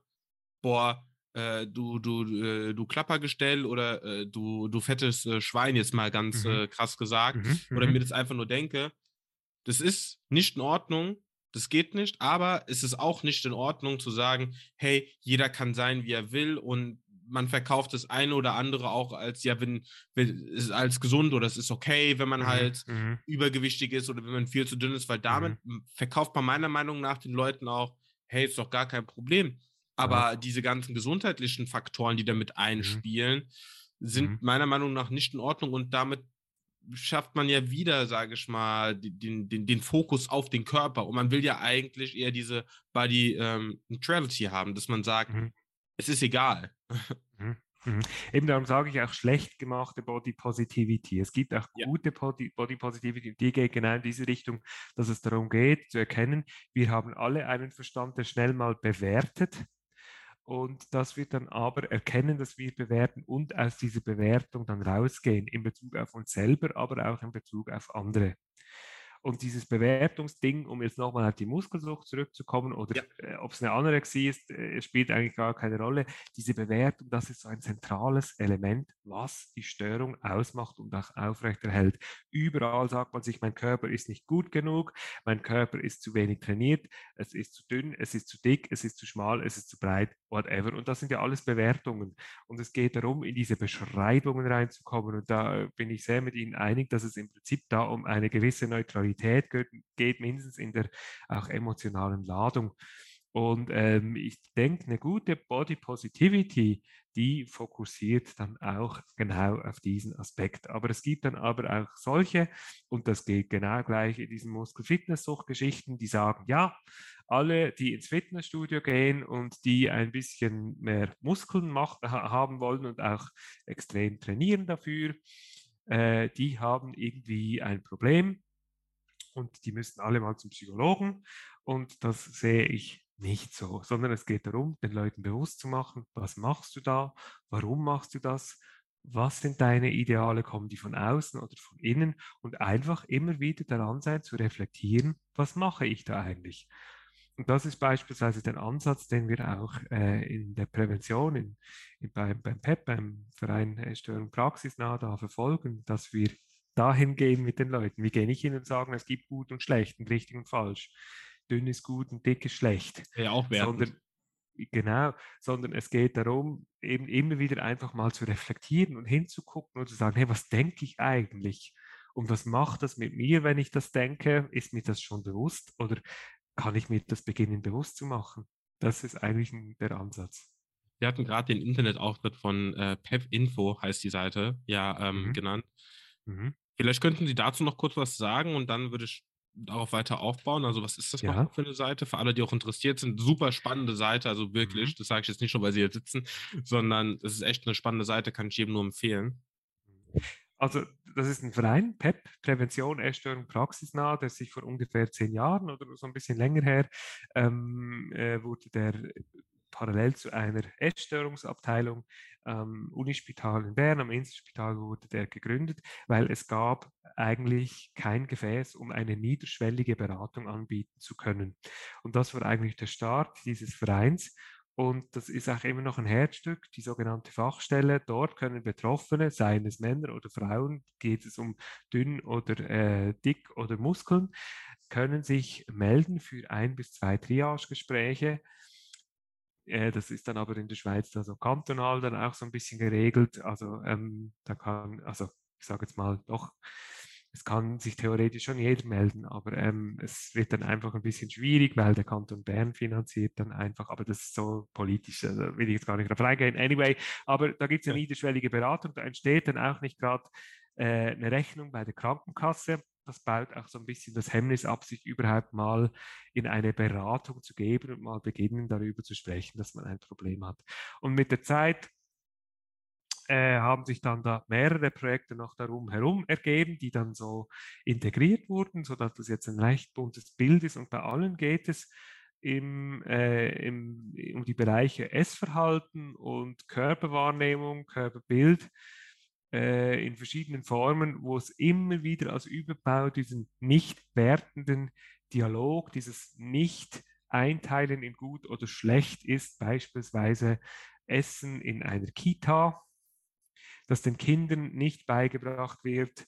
Speaker 1: boah, äh, du, du, äh, du Klappergestell oder äh, du, du fettes äh, Schwein, jetzt mal ganz mhm. Äh, krass gesagt, mhm. oder mhm. mir das einfach nur denke, das ist nicht in Ordnung, das geht nicht, aber es ist auch nicht in Ordnung zu sagen, hey, jeder kann sein, wie er will und man verkauft das eine oder andere auch als, ja, wenn, wenn als gesund oder es ist okay, wenn man mhm. halt mhm. übergewichtig ist oder wenn man viel zu dünn ist, weil damit mhm. verkauft man meiner Meinung nach den Leuten auch, hey, ist doch gar kein Problem. Aber ja. diese ganzen gesundheitlichen Faktoren, die damit mhm. einspielen, mhm. sind mhm. meiner Meinung nach nicht in Ordnung und damit schafft man ja wieder, sage ich mal, den, den, den Fokus auf den Körper. Und man will ja eigentlich eher diese Body ähm, Neutrality haben, dass man sagt, mhm. es ist egal.
Speaker 2: Mhm. Mhm. Eben darum sage ich auch schlecht gemachte Body Positivity. Es gibt auch ja. gute Body, Body Positivity, die geht genau in diese Richtung, dass es darum geht, zu erkennen, wir haben alle einen Verstand, der schnell mal bewertet und dass wir dann aber erkennen, dass wir bewerten und aus dieser Bewertung dann rausgehen in Bezug auf uns selber, aber auch in Bezug auf andere. Und dieses Bewertungsding, um jetzt nochmal auf die Muskelsucht zurückzukommen oder ja. äh, ob es eine Anorexie ist, äh, spielt eigentlich gar keine Rolle. Diese Bewertung, das ist so ein zentrales Element, was die Störung ausmacht und auch aufrechterhält. Überall sagt man sich, mein Körper ist nicht gut genug, mein Körper ist zu wenig trainiert, es ist zu dünn, es ist zu dick, es ist zu schmal, es ist zu breit, whatever. Und das sind ja alles Bewertungen. Und es geht darum, in diese Beschreibungen reinzukommen. Und da bin ich sehr mit Ihnen einig, dass es im Prinzip da um eine gewisse Neutralität Qualität geht, mindestens in der auch emotionalen Ladung. Und ähm, ich denke, eine gute Body Positivity, die fokussiert dann auch genau auf diesen Aspekt. Aber es gibt dann aber auch solche, und das geht genau gleich in diesen Muskel-Fitness-Sucht-Geschichten, die sagen, ja, alle, die ins Fitnessstudio gehen und die ein bisschen mehr Muskeln macht, haben wollen und auch extrem trainieren dafür, äh, die haben irgendwie ein Problem und die müssten alle mal zum Psychologen. Und das sehe ich nicht so, sondern es geht darum, den Leuten bewusst zu machen, was machst du da, warum machst du das, was sind deine Ideale, kommen die von außen oder von innen und einfach immer wieder daran sein zu reflektieren, was mache ich da eigentlich. Und das ist beispielsweise der Ansatz, den wir auch äh, in der Prävention, in, in, beim, beim PEP, beim Verein Störung Praxisnah, da verfolgen, dass wir dahin gehen mit den Leuten. Wir gehen nicht hin und sagen, es gibt gut und schlecht und richtig und falsch. Dünn ist gut und dick ist schlecht.
Speaker 1: Ja, auch
Speaker 2: Sondern, genau, sondern es geht darum, eben immer wieder einfach mal zu reflektieren und hinzugucken und zu sagen, hey, was denke ich eigentlich? Und was macht das mit mir, wenn ich das denke? Ist mir das schon bewusst? Oder kann ich mir das beginnen bewusst zu machen. Das ist eigentlich der Ansatz.
Speaker 1: Wir hatten gerade den Internetauftritt von äh, Pep Info, heißt die Seite, ja, ähm, mhm. genannt. Mhm. Vielleicht könnten Sie dazu noch kurz was sagen und dann würde ich darauf weiter aufbauen. Also, was ist das ja. für eine Seite? Für alle, die auch interessiert sind, super spannende Seite. Also wirklich, mhm. das sage ich jetzt nicht nur, weil Sie hier sitzen, sondern es ist echt eine spannende Seite, kann ich jedem nur empfehlen.
Speaker 2: Also, das ist ein Verein, PEP, Prävention, Essstörung, Praxisnah, der sich vor ungefähr zehn Jahren oder so ein bisschen länger her ähm, äh, wurde der parallel zu einer Essstörungsabteilung am Unispital in Bern, am Inselspital wurde der gegründet, weil es gab eigentlich kein Gefäß, um eine niederschwellige Beratung anbieten zu können. Und das war eigentlich der Start dieses Vereins. Und das ist auch immer noch ein Herzstück, die sogenannte Fachstelle. Dort können Betroffene, seien es Männer oder Frauen, geht es um dünn oder äh, dick oder Muskeln, können sich melden für ein bis zwei Triagegespräche das ist dann aber in der Schweiz da so kantonal dann auch so ein bisschen geregelt. Also ähm, da kann, also ich sage jetzt mal doch, es kann sich theoretisch schon jeder melden, aber ähm, es wird dann einfach ein bisschen schwierig, weil der Kanton Bern finanziert dann einfach, aber das ist so politisch, da will ich jetzt gar nicht drauf eingehen. Anyway, aber da gibt es eine niederschwellige Beratung, da entsteht dann auch nicht gerade äh, eine Rechnung bei der Krankenkasse das baut auch so ein bisschen das Hemmnis ab, sich überhaupt mal in eine Beratung zu geben und mal beginnen, darüber zu sprechen, dass man ein Problem hat. Und mit der Zeit äh, haben sich dann da mehrere Projekte noch darum herum ergeben, die dann so integriert wurden, sodass das jetzt ein recht buntes Bild ist. Und bei allen geht es im, äh, im, um die Bereiche Essverhalten und Körperwahrnehmung, Körperbild äh, in verschiedenen Formen, wo es immer wieder als Überbau diesen nicht wertenden Dialog, dieses Nicht-Einteilen in gut oder schlecht ist, beispielsweise Essen in einer Kita, dass den Kindern nicht beigebracht wird,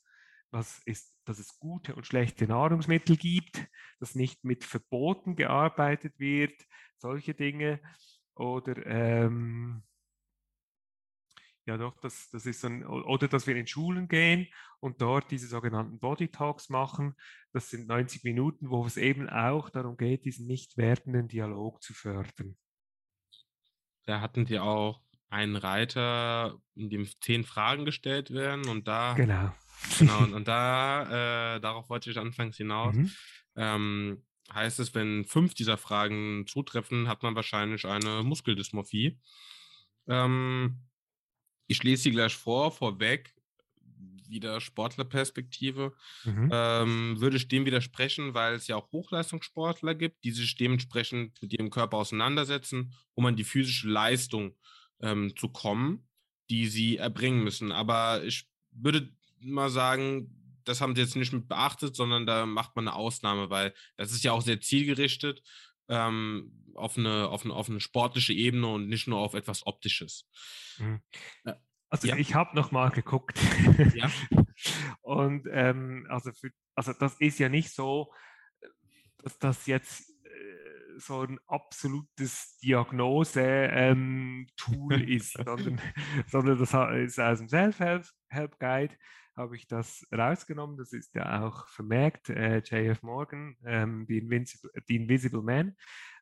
Speaker 2: was ist, dass es gute und schlechte Nahrungsmittel gibt, dass nicht mit Verboten gearbeitet wird, solche Dinge. Oder ähm, ja, doch, das, das ist ein, oder dass wir in Schulen gehen und dort diese sogenannten Body Talks machen. Das sind 90 Minuten, wo es eben auch darum geht, diesen nicht wertenden Dialog zu fördern.
Speaker 1: Da hatten die auch einen Reiter, in dem zehn Fragen gestellt werden und da.
Speaker 2: Genau.
Speaker 1: Genau, und, und da, äh, darauf wollte ich anfangs hinaus. Mhm. Ähm, heißt es, wenn fünf dieser Fragen zutreffen, hat man wahrscheinlich eine Muskeldysmorphie. Ähm, ich lese sie gleich vor, vorweg, wieder Sportlerperspektive, mhm. ähm, würde ich dem widersprechen, weil es ja auch Hochleistungssportler gibt, die sich dementsprechend mit ihrem Körper auseinandersetzen, um an die physische Leistung ähm, zu kommen, die sie erbringen müssen. Aber ich würde mal sagen, das haben sie jetzt nicht mit beachtet, sondern da macht man eine Ausnahme, weil das ist ja auch sehr zielgerichtet ähm, auf, eine, auf, eine, auf eine sportliche Ebene und nicht nur auf etwas Optisches.
Speaker 2: Mhm. Also ja. ich habe noch mal geguckt. Ja. und ähm, also, für, also das ist ja nicht so, dass das jetzt äh, so ein absolutes Diagnose-Tool ähm, ist, sondern, sondern das ist aus dem Self-Help-Guide habe ich das rausgenommen. Das ist ja auch vermerkt, äh, JF Morgan, ähm, The, Invincible, The Invisible Man.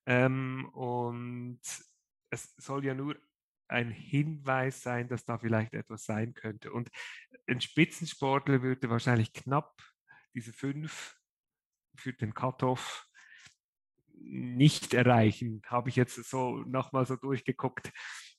Speaker 2: Ähm, und es soll ja nur ein Hinweis sein, dass da vielleicht etwas sein könnte. Und ein Spitzensportler würde wahrscheinlich knapp diese fünf für den Cut-off nicht erreichen, habe ich jetzt so nochmal so durchgeguckt.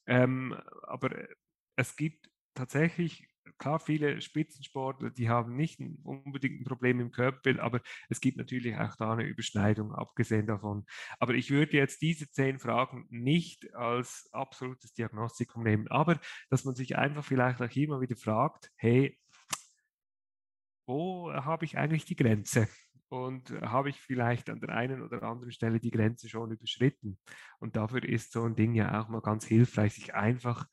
Speaker 2: Ähm, aber es gibt tatsächlich klar, viele Spitzensportler, die haben nicht unbedingt ein Problem im Körperbild, aber es gibt natürlich auch da eine Überschneidung, abgesehen davon. Aber ich würde jetzt diese zehn Fragen nicht als absolutes Diagnostikum nehmen, aber dass man sich einfach vielleicht auch immer wieder fragt, hey, wo habe ich eigentlich die Grenze? Und habe ich vielleicht an der einen oder anderen Stelle die Grenze schon überschritten? Und dafür ist so ein Ding ja auch mal ganz hilfreich, sich einfach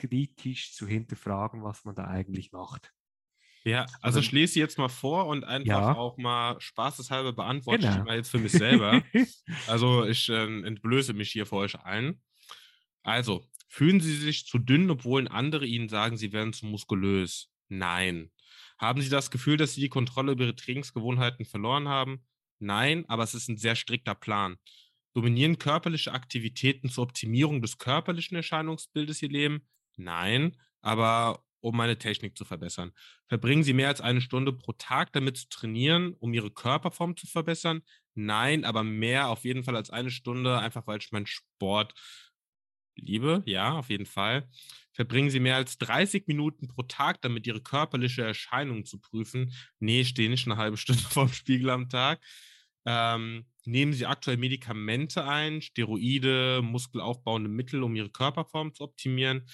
Speaker 2: kritisch zu hinterfragen, was man da eigentlich macht.
Speaker 1: Ja, also, ich lese jetzt mal vor und einfach ja. auch mal spaßeshalber beantworte genau. ich mal jetzt für mich selber. also ich äh, entblöße mich hier vor euch allen. Also, fühlen Sie sich zu dünn, obwohl andere Ihnen sagen, Sie werden zu muskulös? Nein. Haben Sie das Gefühl, dass Sie die Kontrolle über Ihre Trainingsgewohnheiten verloren haben? Nein, aber es ist ein sehr strikter Plan. Dominieren körperliche Aktivitäten zur Optimierung des körperlichen Erscheinungsbildes Ihr Leben? Nein, aber um meine Technik zu verbessern. Verbringen Sie mehr als eine Stunde pro Tag damit zu trainieren, um Ihre Körperform zu verbessern? Nein, aber mehr auf jeden Fall als eine Stunde, einfach weil ich meinen Sport liebe. Ja, auf jeden Fall. Verbringen Sie mehr als 30 Minuten pro Tag damit, Ihre körperliche Erscheinung zu prüfen? Nee, ich stehe nicht eine halbe Stunde vorm Spiegel am Tag. Ähm, nehmen Sie aktuell Medikamente ein, Steroide, muskelaufbauende Mittel, um Ihre Körperform zu optimieren?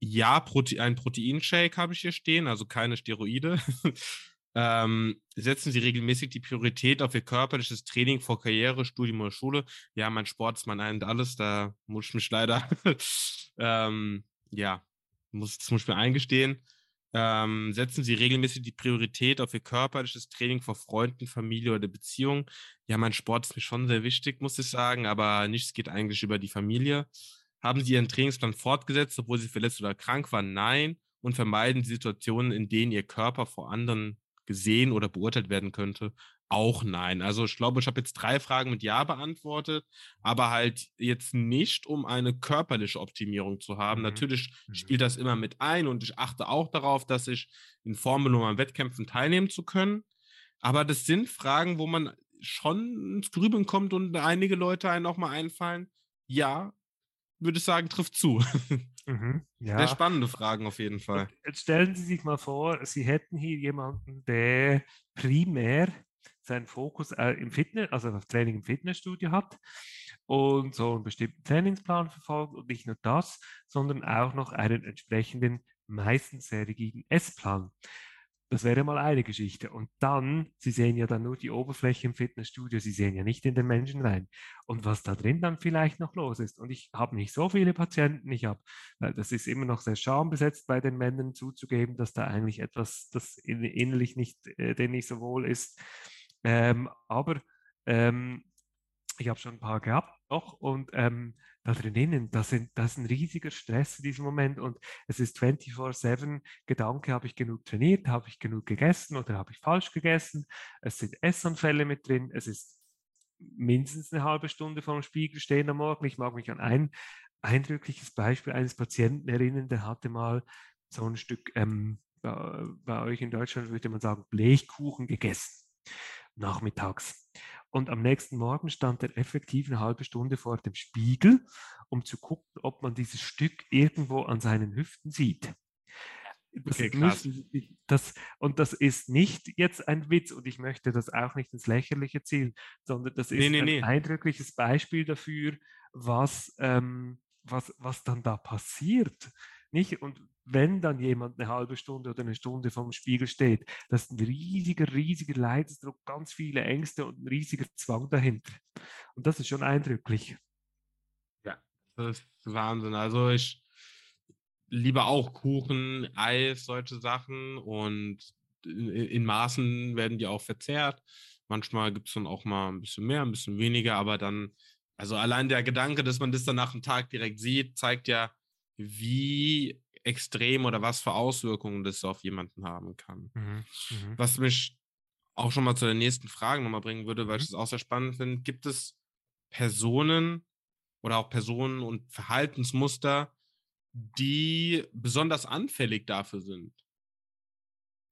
Speaker 1: Ja, Prote ein Proteinshake habe ich hier stehen, also keine Steroide. ähm, setzen Sie regelmäßig die Priorität auf Ihr körperliches Training vor Karriere, Studium oder Schule? Ja, mein Sport ist mein Ein und Alles, da muss ich mich leider, ähm, ja, muss, das muss ich mir eingestehen. Ähm, setzen Sie regelmäßig die Priorität auf Ihr körperliches Training vor Freunden, Familie oder Beziehung? Ja, mein Sport ist mir schon sehr wichtig, muss ich sagen, aber nichts geht eigentlich über die Familie. Haben Sie Ihren Trainingsplan fortgesetzt, obwohl Sie verletzt oder krank waren? Nein. Und vermeiden Sie Situationen, in denen Ihr Körper vor anderen gesehen oder beurteilt werden könnte? Auch nein. Also ich glaube, ich habe jetzt drei Fragen mit Ja beantwortet, aber halt jetzt nicht, um eine körperliche Optimierung zu haben. Mhm. Natürlich mhm. spielt das immer mit ein und ich achte auch darauf, dass ich in Formel um an Wettkämpfen teilnehmen zu können. Aber das sind Fragen, wo man schon ins Grübeln kommt und einige Leute einen auch mal einfallen. Ja, würde ich sagen, trifft zu. Mhm, ja. Sehr spannende Fragen auf jeden Fall.
Speaker 2: Jetzt stellen Sie sich mal vor, Sie hätten hier jemanden, der primär seinen Fokus äh, im Fitness, also auf Training im Fitnessstudio hat und so einen bestimmten Trainingsplan verfolgt und nicht nur das, sondern auch noch einen entsprechenden, meistens sehr rigiden Essplan. Das wäre mal eine Geschichte. Und dann, Sie sehen ja dann nur die Oberfläche im Fitnessstudio, Sie sehen ja nicht in den Menschen rein. Und was da drin dann vielleicht noch los ist. Und ich habe nicht so viele Patienten, ich habe, das ist immer noch sehr schambesetzt bei den Männern zuzugeben, dass da eigentlich etwas, das innerlich nicht, äh, denen nicht so wohl ist. Ähm, aber ähm, ich habe schon ein paar gehabt noch und ähm, da drinnen, das, sind, das ist ein riesiger Stress in diesem Moment und es ist 24-7 Gedanke, habe ich genug trainiert, habe ich genug gegessen oder habe ich falsch gegessen, es sind Essanfälle mit drin, es ist mindestens eine halbe Stunde vor dem Spiegel stehen am Morgen. Ich mag mich an ein eindrückliches Beispiel eines Patienten erinnern, der hatte mal so ein Stück, ähm, bei, bei euch in Deutschland würde man sagen, Blechkuchen gegessen nachmittags. Und am nächsten Morgen stand er effektiv eine halbe Stunde vor dem Spiegel, um zu gucken, ob man dieses Stück irgendwo an seinen Hüften sieht. Das okay, müssen, das, und das ist nicht jetzt ein Witz und ich möchte das auch nicht ins Lächerliche zielen, sondern das ist nee, nee, ein nee. eindrückliches Beispiel dafür, was, ähm, was, was dann da passiert. Nicht? Und wenn dann jemand eine halbe Stunde oder eine Stunde vorm Spiegel steht, das ist ein riesiger, riesiger Leidensdruck, ganz viele Ängste und ein riesiger Zwang dahinter. Und das ist schon eindrücklich.
Speaker 1: Ja, das ist Wahnsinn. Also ich liebe auch Kuchen, Eis, solche Sachen und in, Maßen werden die auch verzehrt. Manchmal gibt es dann auch mal ein bisschen mehr, ein bisschen weniger, aber dann, also allein der Gedanke, dass man das dann nach dem Tag direkt sieht, zeigt ja, wie extrem oder was für Auswirkungen das auf jemanden haben kann. Mhm. Mhm. Was mich auch schon mal zu der nächsten Frage nochmal bringen würde, weil ich es mhm. auch sehr spannend finde. Gibt es Personen oder auch Personen und Verhaltensmuster, die besonders anfällig dafür sind?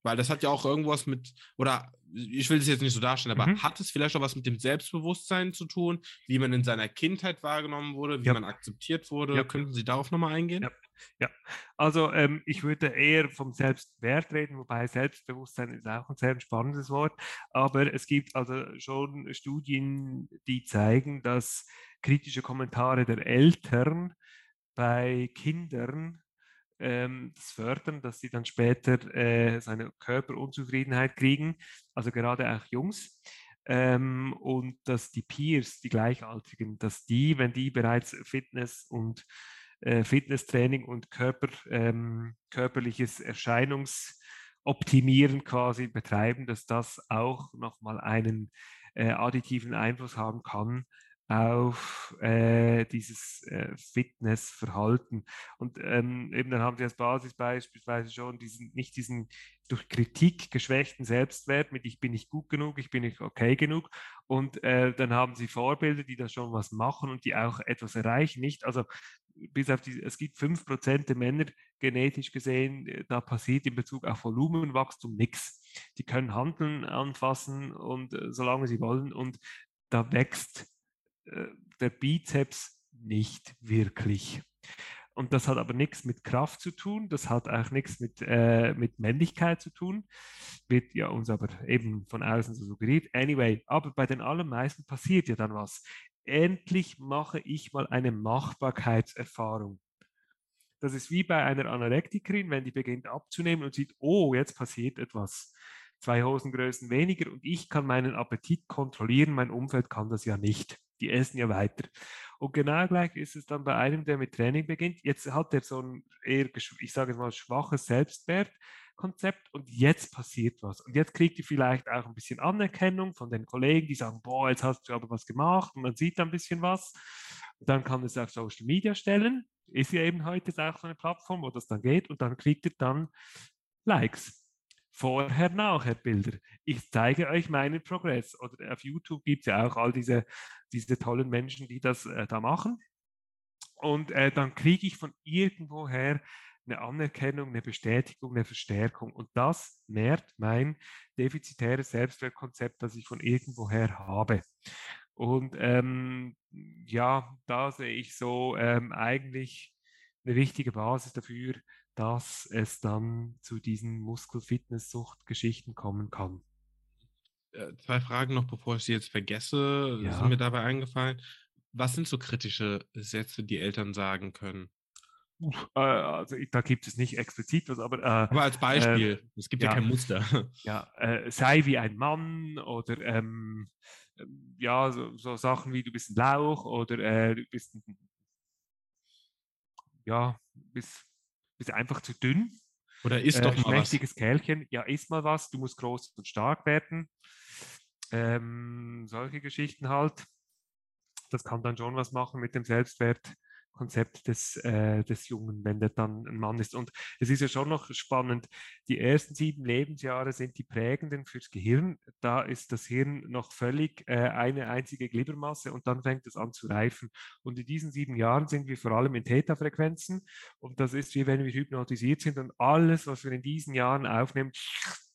Speaker 1: Weil das hat ja auch irgendwas mit, oder ich will es jetzt nicht so darstellen, aber mhm. hat es vielleicht auch was mit dem Selbstbewusstsein zu tun, wie man in seiner Kindheit wahrgenommen wurde, wie ja. man akzeptiert wurde? Ja. Könnten Sie darauf nochmal eingehen?
Speaker 2: Ja. Ja, also ähm, ich würde eher vom Selbstwert reden, wobei Selbstbewusstsein ist auch ein sehr spannendes Wort. Aber es gibt also schon Studien, die zeigen, dass kritische Kommentare der Eltern bei Kindern ähm, das fördern, dass sie dann später äh, seine Körperunzufriedenheit kriegen, also gerade auch Jungs. Ähm, und dass die Peers, die Gleichaltrigen, dass die, wenn die bereits Fitness und äh, Fitnesstraining und Körper, ähm, körperliches Erscheinungsoptimieren quasi betreiben, dass das auch nochmal einen äh, additiven Einfluss haben kann auf äh, dieses äh, Fitnessverhalten. Und ähm, eben dann haben sie als Basis beispielsweise schon diesen, nicht diesen durch Kritik geschwächten Selbstwert mit ich bin nicht gut genug, ich bin nicht okay genug. Und äh, dann haben sie Vorbilder, die da schon was machen und die auch etwas erreichen. Nicht, also bis auf die, es gibt 5% der Männer genetisch gesehen, äh, da passiert in Bezug auf Volumenwachstum nichts. Die können Handeln anfassen und äh, solange sie wollen und da wächst der Bizeps nicht wirklich. Und das hat aber nichts mit Kraft zu tun, das hat auch nichts mit, äh, mit Männlichkeit zu tun, wird ja uns aber eben von außen so suggeriert. Anyway, aber bei den allermeisten passiert ja dann was. Endlich mache ich mal eine Machbarkeitserfahrung. Das ist wie bei einer Anorektikerin, wenn die beginnt abzunehmen und sieht, oh, jetzt passiert etwas. Zwei Hosengrößen weniger und ich kann meinen Appetit kontrollieren, mein Umfeld kann das ja nicht. Die essen ja weiter. Und genau gleich ist es dann bei einem, der mit Training beginnt. Jetzt hat er so ein eher, ich sage mal, schwaches Selbstwertkonzept und jetzt passiert was. Und jetzt kriegt ihr vielleicht auch ein bisschen Anerkennung von den Kollegen, die sagen, boah, jetzt hast du aber was gemacht und man sieht ein bisschen was. Und dann kann es auf Social Media stellen. Ist ja eben heute auch so eine Plattform, wo das dann geht und dann kriegt ihr dann Likes. Vorher-Nachher-Bilder. Ich zeige euch meinen Progress. Oder auf YouTube gibt es ja auch all diese, diese tollen Menschen, die das äh, da machen. Und äh, dann kriege ich von irgendwoher eine Anerkennung, eine Bestätigung, eine Verstärkung. Und das nährt mein defizitäres Selbstwertkonzept, das ich von irgendwoher habe. Und ähm, ja, da sehe ich so ähm, eigentlich eine wichtige Basis dafür, dass es dann zu diesen Muskelfitnesssucht-Geschichten kommen kann.
Speaker 1: Äh, zwei Fragen noch, bevor ich sie jetzt vergesse, ja. sind mir dabei eingefallen. Was sind so kritische Sätze, die Eltern sagen können?
Speaker 2: Äh, also da gibt es nicht explizit was, aber. Äh,
Speaker 1: aber als Beispiel, äh, es gibt ja, ja, kein Muster.
Speaker 2: Ja, äh, sei wie ein Mann oder ähm, ja, so, so, Sachen wie du bist ein Lauch oder äh, du bist ein, ja, bist bist einfach zu dünn.
Speaker 1: Oder isst äh, doch mal
Speaker 2: was. Kerlchen. Ja, isst mal was. Du musst groß und stark werden. Ähm, solche Geschichten halt. Das kann dann schon was machen mit dem Selbstwert. Konzept des, äh, des Jungen, wenn der dann ein Mann ist. Und es ist ja schon noch spannend, die ersten sieben Lebensjahre sind die prägenden fürs Gehirn. Da ist das Hirn noch völlig äh, eine einzige Gliedermasse und dann fängt es an zu reifen. Und in diesen sieben Jahren sind wir vor allem in Theta-Frequenzen und das ist wie wenn wir hypnotisiert sind und alles, was wir in diesen Jahren aufnehmen,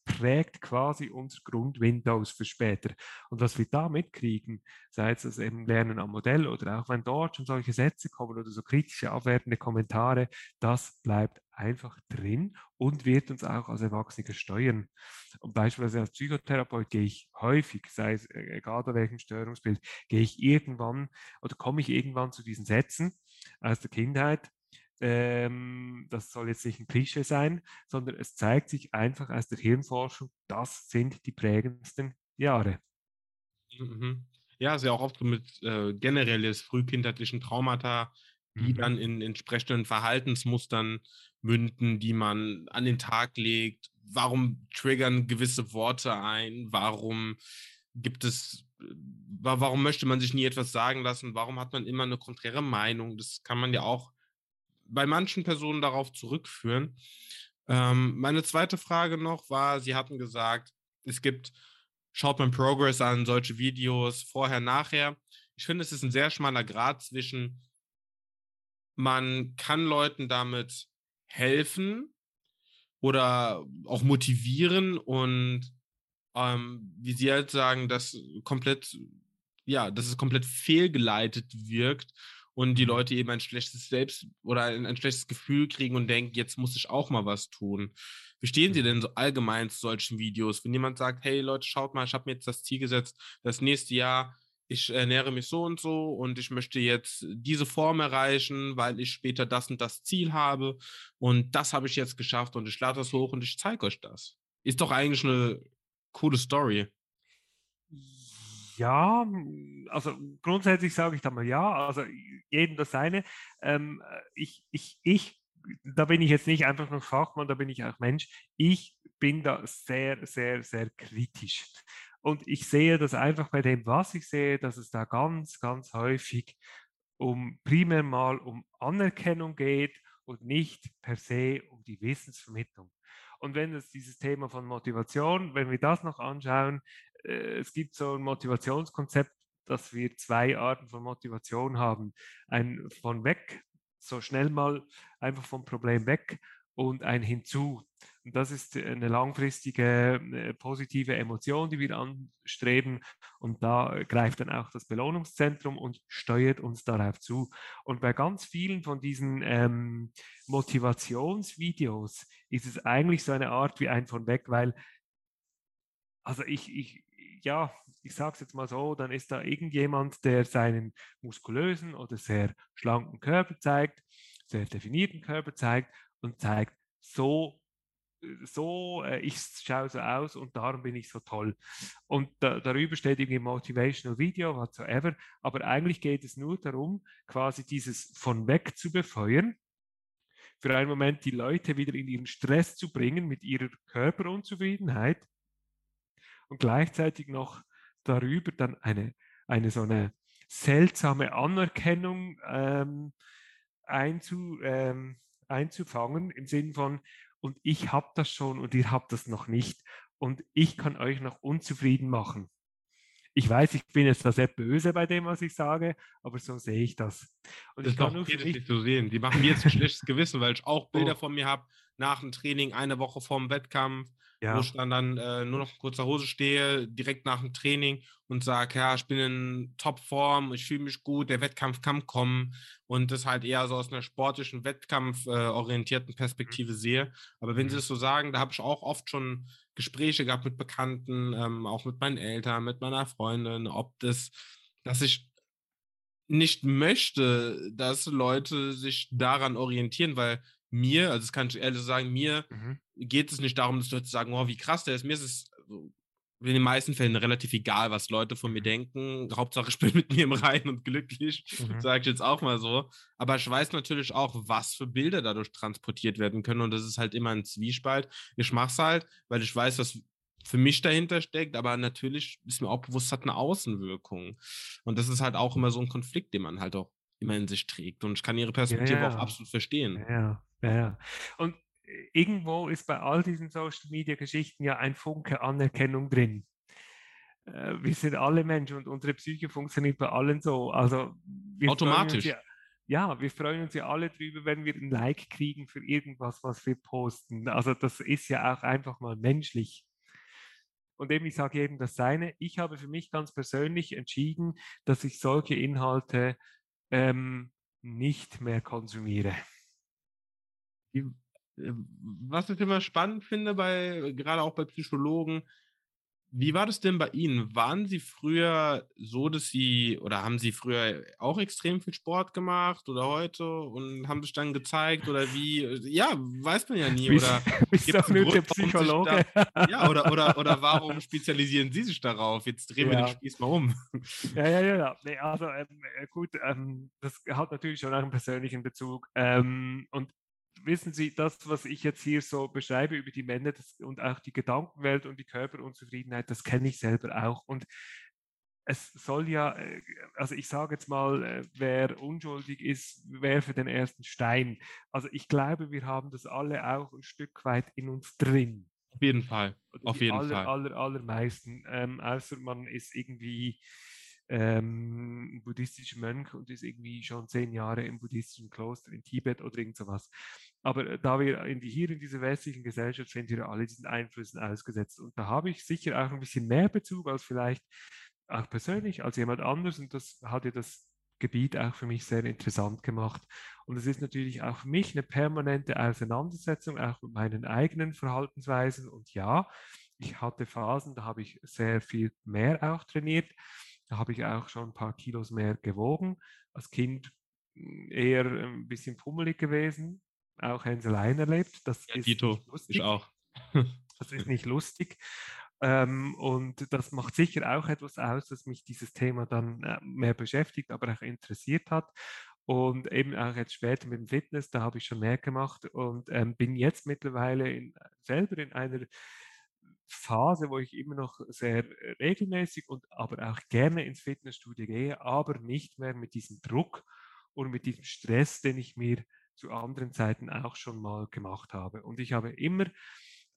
Speaker 2: prägt quasi unser Grundwindows für später. Und was wir da mitkriegen, sei es das eben Lernen am Modell oder auch wenn dort schon solche Sätze kommen oder so kritische, abwertende Kommentare, das bleibt einfach drin und wird uns auch als Erwachsene steuern. Und beispielsweise als Psychotherapeut gehe ich häufig, sei es äh, egal bei welchem Störungsbild, gehe ich irgendwann oder komme ich irgendwann zu diesen Sätzen aus der Kindheit, ähm, das soll jetzt nicht ein Klischee sein, sondern es zeigt sich einfach aus der Hirnforschung, das sind die prägendsten Jahre.
Speaker 1: Mhm. Ja, sehr auch oft mit äh, generelles frühkindlichen Traumata, die mhm. dann in entsprechenden Verhaltensmustern münden, die man an den Tag legt. Warum triggern gewisse Worte ein? Warum gibt es, warum möchte man sich nie etwas sagen lassen? Warum hat man immer eine konträre Meinung? Das kann man ja auch bei manchen Personen darauf zurückführen. Ähm, meine zweite Frage noch war, Sie hatten gesagt, es gibt, schaut man Progress an, solche Videos vorher, nachher. Ich finde, es ist ein sehr schmaler Grad zwischen, man kann Leuten damit helfen oder auch motivieren und ähm, wie Sie halt sagen, dass komplett, ja, dass es komplett fehlgeleitet wirkt und die Leute eben ein schlechtes Selbst oder ein, ein, schlechtes Gefühl kriegen und denken, jetzt muss ich auch mal was tun. Wie stehen Sie denn so allgemein zu solchen Videos? Wenn jemand sagt, hey Leute, schaut mal, ich habe mir jetzt das Ziel gesetzt, das nächste Jahr, ich ernähre mich so und so und ich möchte jetzt diese Form erreichen, weil ich später das und das Ziel habe und das habe ich jetzt geschafft und ich lade das hoch und ich zeige euch das. Ist doch eigentlich eine coole Story.
Speaker 2: Ja, also grundsätzlich sage ich da mal ja, also jedem das seine. Ähm, ich, ich, ich, da bin ich jetzt nicht einfach nur Fachmann, da bin ich auch Mensch. Ich bin da sehr, sehr, sehr kritisch. Und ich sehe das einfach bei dem, was ich sehe, dass es da ganz, ganz häufig um primär mal um Anerkennung geht und nicht per se um die Wissensvermittlung. Und wenn es dieses Thema von Motivation, wenn wir das noch anschauen, äh, es gibt so ein Motivationskonzept, dass wir zwei Arten von Motivation haben. Ein von weg, so schnell mal einfach vom Problem weg und ein hinzu. Und das ist eine langfristige äh, positive Emotion, die wir anstreben. Und da greift dann auch das Belohnungszentrum und steuert uns darauf zu. Und bei ganz vielen von diesen ähm, Motivationsvideos ist es eigentlich so eine Art wie ein von weg, weil, also ich, ich ja, ich sage es jetzt mal so, dann ist da irgendjemand, der seinen muskulösen oder sehr schlanken Körper zeigt, sehr definierten Körper zeigt und zeigt, so, so, äh, ich schaue so aus und darum bin ich so toll. Und da, darüber steht irgendwie Motivational Video, whatsoever, aber eigentlich geht es nur darum, quasi dieses von weg zu befeuern, für einen Moment die Leute wieder in ihren Stress zu bringen mit ihrer Körperunzufriedenheit und gleichzeitig noch darüber dann eine, eine so eine seltsame Anerkennung ähm, einzu, ähm, einzufangen im Sinn von, und ich habe das schon und ihr habt das noch nicht und ich kann euch noch unzufrieden machen. Ich weiß, ich bin jetzt da sehr böse bei dem, was ich sage, aber so sehe ich das.
Speaker 1: Und das ich kann nur nicht so sehen. Die machen mir jetzt ein schlechtes Gewissen, weil ich auch Bilder oh. von mir habe nach dem Training, eine Woche vorm Wettkampf, ja. wo ich dann, dann äh, nur noch in kurzer Hose stehe, direkt nach dem Training und sage, ja, ich bin in Topform, ich fühle mich gut, der Wettkampf kann kommen und das halt eher so aus einer sportlichen, wettkampforientierten äh, Perspektive mhm. sehe. Aber wenn mhm. Sie es so sagen, da habe ich auch oft schon Gespräche gehabt mit Bekannten, ähm, auch mit meinen Eltern, mit meiner Freundin, ob das, dass ich nicht möchte, dass Leute sich daran orientieren, weil mir, also das kann ich ehrlich sagen, mir mhm. geht es nicht darum, dass Leute sagen, oh, wie krass der ist. Mir ist es in den meisten Fällen relativ egal, was Leute von mir mhm. denken. Hauptsache, ich bin mit mir im Reinen und glücklich, mhm. sage ich jetzt auch mal so. Aber ich weiß natürlich auch, was für Bilder dadurch transportiert werden können. Und das ist halt immer ein Zwiespalt. Ich mache es halt, weil ich weiß, was für mich dahinter steckt, aber natürlich ist mir auch bewusst, es hat eine Außenwirkung. Und das ist halt auch immer so ein Konflikt, den man halt auch immer in sich trägt. Und ich kann ihre Perspektive ja, ja. auch absolut verstehen.
Speaker 2: Ja, ja. Und äh, irgendwo ist bei all diesen Social Media Geschichten ja ein Funke Anerkennung drin. Äh, wir sind alle Menschen und unsere Psyche funktioniert bei allen so. Also
Speaker 1: automatisch.
Speaker 2: Ja, ja, wir freuen uns ja alle drüber, wenn wir ein Like kriegen für irgendwas, was wir posten. Also das ist ja auch einfach mal menschlich. Und eben, ich sage eben das Seine. Ich habe für mich ganz persönlich entschieden, dass ich solche Inhalte ähm, nicht mehr konsumiere.
Speaker 1: Äh, was ich immer spannend finde, bei, gerade auch bei Psychologen, wie war das denn bei Ihnen? Waren Sie früher so, dass Sie oder haben Sie früher auch extrem viel Sport gemacht oder heute und haben sich dann gezeigt oder wie? Ja, weiß man ja nie. Oder
Speaker 2: nur der Psychologe?
Speaker 1: Da, ja, oder, oder, oder warum spezialisieren Sie sich darauf? Jetzt drehen ja. wir den Spieß mal um.
Speaker 2: Ja, ja, ja. Nee, also ähm, äh, gut, ähm, das hat natürlich schon einen persönlichen Bezug. Ähm, und wissen Sie, das, was ich jetzt hier so beschreibe über die Männer das, und auch die Gedankenwelt und die Körperunzufriedenheit, das kenne ich selber auch. Und es soll ja, äh, also ich sage jetzt mal, äh, wer unschuldig ist, werfe den ersten Stein. Also ich glaube, wir haben das alle auch ein Stück weit in uns drin.
Speaker 1: Auf jeden Fall, auf jeden
Speaker 2: aller,
Speaker 1: Fall.
Speaker 2: Aller, allermeisten, ähm, außer man ist irgendwie ähm, buddhistischer Mönch und ist irgendwie schon zehn Jahre im buddhistischen Kloster in Tibet oder irgend sowas. Aber äh, da wir in die, hier in dieser westlichen Gesellschaft sind wir alle diesen Einflüssen ausgesetzt. Und da habe ich sicher auch ein bisschen mehr Bezug als vielleicht auch persönlich, als jemand anders. Und das hat ja das Gebiet auch für mich sehr interessant gemacht. Und es ist natürlich auch für mich eine permanente Auseinandersetzung, auch mit meinen eigenen Verhaltensweisen. Und ja, ich hatte Phasen, da habe ich sehr viel mehr auch trainiert. Da habe ich auch schon ein paar Kilos mehr gewogen. Als Kind hm, eher ein bisschen pummelig gewesen, auch Hänseleien erlebt. Das
Speaker 1: ja, ist Tito, lustig. ich auch.
Speaker 2: das ist nicht lustig. Ähm, und das macht sicher auch etwas aus, dass mich dieses Thema dann äh, mehr beschäftigt, aber auch interessiert hat. Und eben auch jetzt später mit dem Fitness, da habe ich schon mehr gemacht und ähm, bin jetzt mittlerweile in, selber in einer Phase, wo ich immer noch sehr regelmäßig und aber auch gerne ins Fitnessstudio gehe, aber nicht mehr mit diesem Druck und mit diesem Stress, den ich mir zu anderen Zeiten auch schon mal gemacht habe. Und ich habe immer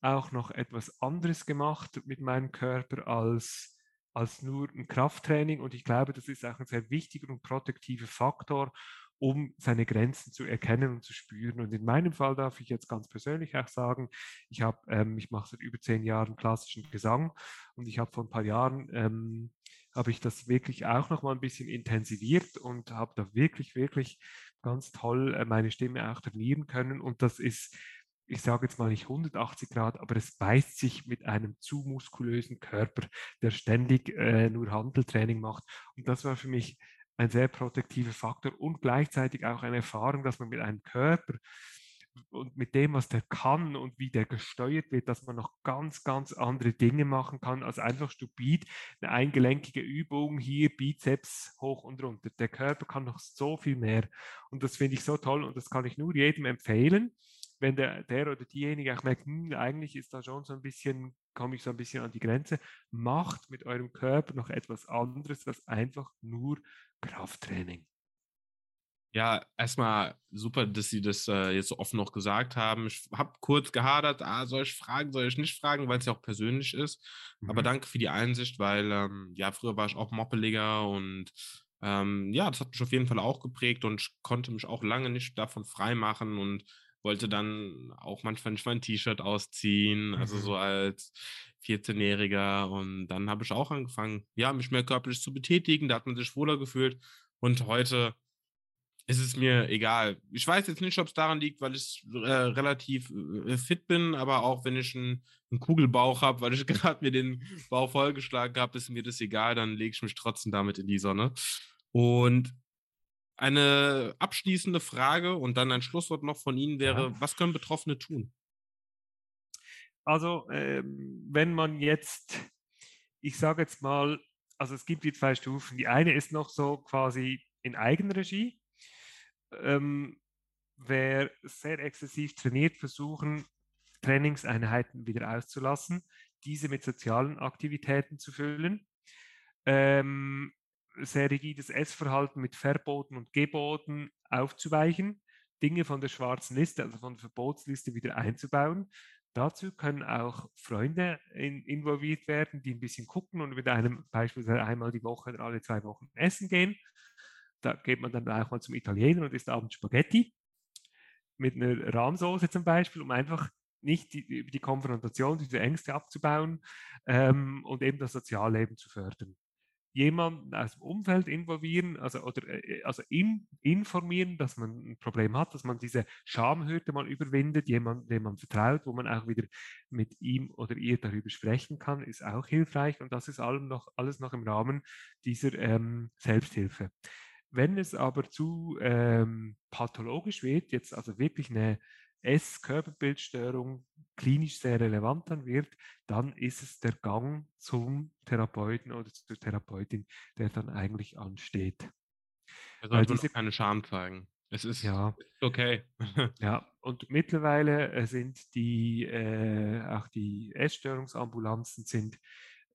Speaker 2: auch noch etwas anderes gemacht mit meinem Körper als, als nur ein Krafttraining. Und ich glaube, das ist auch ein sehr wichtiger und protektiver Faktor, um seine Grenzen zu erkennen und zu spüren. Und in meinem Fall darf ich jetzt ganz persönlich auch sagen, ich habe, ähm, ich mache seit über zehn Jahren klassischen Gesang und ich habe vor ein paar Jahren ähm, habe ich das wirklich auch noch mal ein bisschen intensiviert und habe da wirklich, wirklich ganz toll äh, meine Stimme auch trainieren können. Und das ist, ich sage jetzt mal nicht 180 Grad, aber es beißt sich mit einem zu muskulösen Körper, der ständig äh, nur Handeltraining macht. Und das war für mich ein sehr protektiver Faktor und gleichzeitig auch eine Erfahrung, dass man mit einem Körper und mit dem, was der kann und wie der gesteuert wird, dass man noch ganz, ganz andere Dinge machen kann, als einfach stupid eine eingelenkige Übung, hier Bizeps hoch und runter. Der Körper kann noch so viel mehr und das finde ich so toll und das kann ich nur jedem empfehlen, wenn der, der oder diejenige auch merkt, hm, eigentlich ist da schon so ein bisschen, komme ich so ein bisschen an die Grenze, macht mit eurem Körper noch etwas anderes als einfach nur Krafttraining.
Speaker 1: Ja, erstmal super, dass Sie das äh, jetzt so offen noch gesagt haben. Ich habe kurz gehadert, ah, soll ich fragen, soll ich nicht fragen, weil es ja auch persönlich ist. Mhm. Aber danke für die Einsicht, weil ähm, ja, früher war ich auch moppeliger und ähm, ja, das hat mich auf jeden Fall auch geprägt und ich konnte mich auch lange nicht davon freimachen und wollte dann auch manchmal nicht mein T-Shirt ausziehen, also so mhm. als 14-Jähriger. Und dann habe ich auch angefangen, ja, mich mehr körperlich zu betätigen. Da hat man sich wohler gefühlt. Und heute ist es mir egal. Ich weiß jetzt nicht, ob es daran liegt, weil ich äh, relativ äh, fit bin, aber auch wenn ich einen, einen Kugelbauch habe, weil ich gerade mir den Bauch vollgeschlagen habe, ist mir das egal, dann lege ich mich trotzdem damit in die Sonne. Und eine abschließende Frage und dann ein Schlusswort noch von Ihnen wäre, ja. was können Betroffene tun?
Speaker 2: Also, ähm, wenn man jetzt, ich sage jetzt mal, also es gibt die zwei Stufen. Die eine ist noch so quasi in Eigenregie. Ähm, wer sehr exzessiv trainiert, versuchen, Trainingseinheiten wieder auszulassen, diese mit sozialen Aktivitäten zu füllen. Ähm, sehr rigides Essverhalten mit Verboten und Geboten aufzuweichen, Dinge von der schwarzen Liste, also von der Verbotsliste wieder einzubauen. Dazu können auch Freunde in, involviert werden, die ein bisschen gucken und mit einem beispielsweise einmal die Woche oder alle zwei Wochen essen gehen. Da geht man dann auch mal zum Italiener und isst abends Spaghetti mit einer Rahmsoße zum Beispiel, um einfach nicht die, die Konfrontation, diese Ängste abzubauen ähm, und eben das Sozialleben zu fördern jemanden aus dem Umfeld involvieren, also oder äh, also in, informieren, dass man ein Problem hat, dass man diese Schamhürde mal überwindet, jemanden, dem man vertraut, wo man auch wieder mit ihm oder ihr darüber sprechen kann, ist auch hilfreich und das ist allem noch, alles noch im Rahmen dieser ähm, Selbsthilfe. Wenn es aber zu ähm, pathologisch wird, jetzt also wirklich eine S-Körperbildstörung klinisch sehr relevant dann wird, dann ist es der Gang zum Therapeuten oder zur Therapeutin, der dann eigentlich ansteht.
Speaker 1: Er sollte diese, keine Scham zeigen. Es ist, ja, okay.
Speaker 2: ja, und mittlerweile äh, sind die, äh, auch die Essstörungsambulanzen sind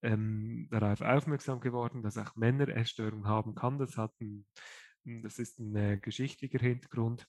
Speaker 2: ähm, darauf aufmerksam geworden, dass auch Männer Essstörungen haben. Kann. Das hat ein, das ist ein äh, geschichtlicher Hintergrund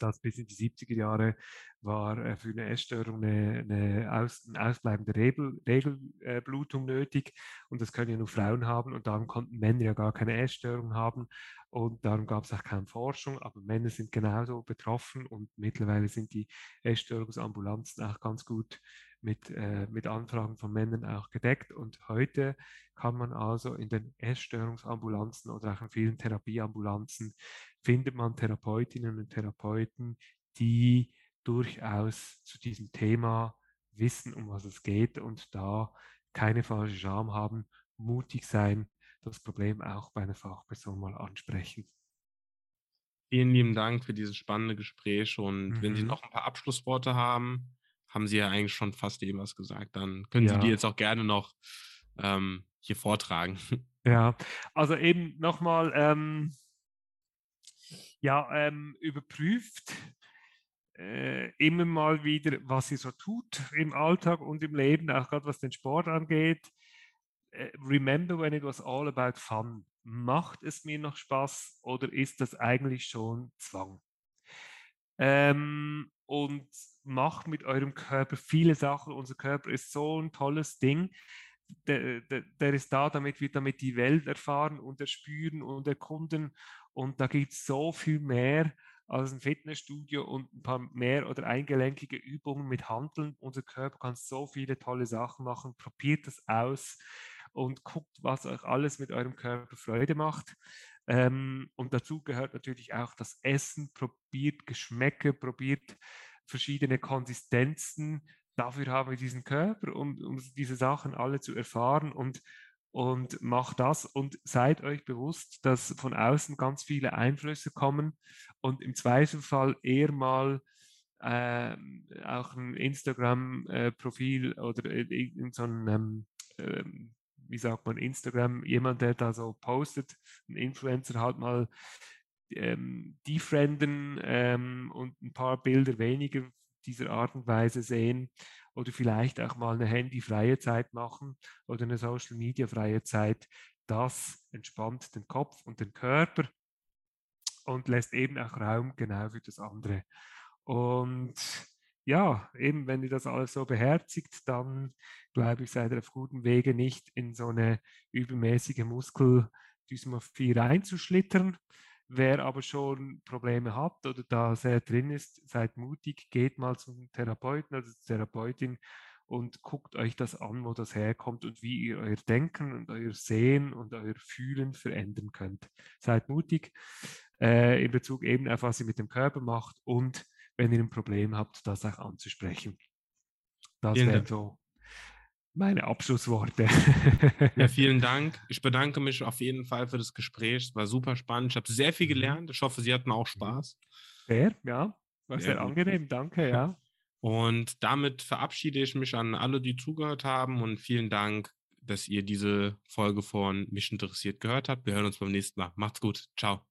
Speaker 2: dass bis in die 70er Jahre war äh, für eine Essstörung eine, eine, Aus, eine ausbleibende Regel, Regelblutung nötig. Und das können ja nur Frauen haben und darum konnten Männer ja gar keine Essstörung haben. Und darum gab es auch keine Forschung, aber Männer sind genauso betroffen und mittlerweile sind die Essstörungsambulanzen auch ganz gut mit, äh, mit Anfragen von Männern auch gedeckt. Und heute kann man also in den Essstörungsambulanzen oder auch in vielen Therapieambulanzen findet man Therapeutinnen und Therapeuten, die durchaus zu diesem Thema wissen, um was es geht und da keine falsche Scham haben, mutig sein, das Problem auch bei einer Fachperson mal ansprechen.
Speaker 1: Vielen lieben Dank für dieses spannende Gespräch und mhm. wenn Sie mhm. noch ein paar Abschlussworte haben, haben Sie ja eigentlich schon fast eben was gesagt. Dann können ja. Sie die jetzt auch gerne noch ähm, hier vortragen.
Speaker 2: Ja, also eben nochmal, ähm, ja, ähm, überprüft äh, immer mal wieder, was ihr so tut im Alltag und im Leben, auch gerade was den Sport angeht. Äh, remember when it was all about fun. Macht es mir noch Spaß oder ist das eigentlich schon Zwang? Ähm, und macht mit eurem Körper viele Sachen. Unser Körper ist so ein tolles Ding. Der, der, der, ist da, damit wir damit die Welt erfahren und erspüren und erkunden. Und da gibt es so viel mehr als ein Fitnessstudio und ein paar mehr oder eingelenkige Übungen mit Handeln. Unser Körper kann so viele tolle Sachen machen. Probiert das aus und guckt, was euch alles mit eurem Körper Freude macht. Ähm, und dazu gehört natürlich auch das Essen. Probiert Geschmäcke, probiert verschiedene Konsistenzen. Dafür haben wir diesen Körper, um, um diese Sachen alle zu erfahren und, und macht das und seid euch bewusst, dass von außen ganz viele Einflüsse kommen und im Zweifelfall eher mal äh, auch ein Instagram-Profil äh, oder in so ein ähm, wie sagt man, Instagram, jemand, der da so postet, ein Influencer halt mal ähm, defrienden ähm, und ein paar Bilder weniger dieser Art und Weise sehen oder vielleicht auch mal eine handyfreie Zeit machen oder eine Social Media freie Zeit. Das entspannt den Kopf und den Körper und lässt eben auch Raum genau für das andere. Und ja, eben, wenn ihr das alles so beherzigt, dann glaube ich, seid ihr auf gutem Wege, nicht in so eine übermäßige Muskeldysmorphie reinzuschlittern. Wer aber schon Probleme hat oder da sehr drin ist, seid mutig, geht mal zum Therapeuten oder zur Therapeutin und guckt euch das an, wo das herkommt und wie ihr euer Denken und euer Sehen und euer Fühlen verändern könnt. Seid mutig äh, in Bezug eben auf was ihr mit dem Körper macht und wenn ihr ein Problem habt, das auch anzusprechen. Das wären so meine Abschlussworte.
Speaker 1: ja, vielen Dank. Ich bedanke mich auf jeden Fall für das Gespräch. Es war super spannend. Ich habe sehr viel mhm. gelernt. Ich hoffe, Sie hatten auch Spaß.
Speaker 2: Sehr, ja. War sehr, sehr angenehm. Danke, ja.
Speaker 1: Und damit verabschiede ich mich an alle, die zugehört haben und vielen Dank, dass ihr diese Folge von Mich interessiert gehört habt. Wir hören uns beim nächsten Mal. Macht's gut. Ciao.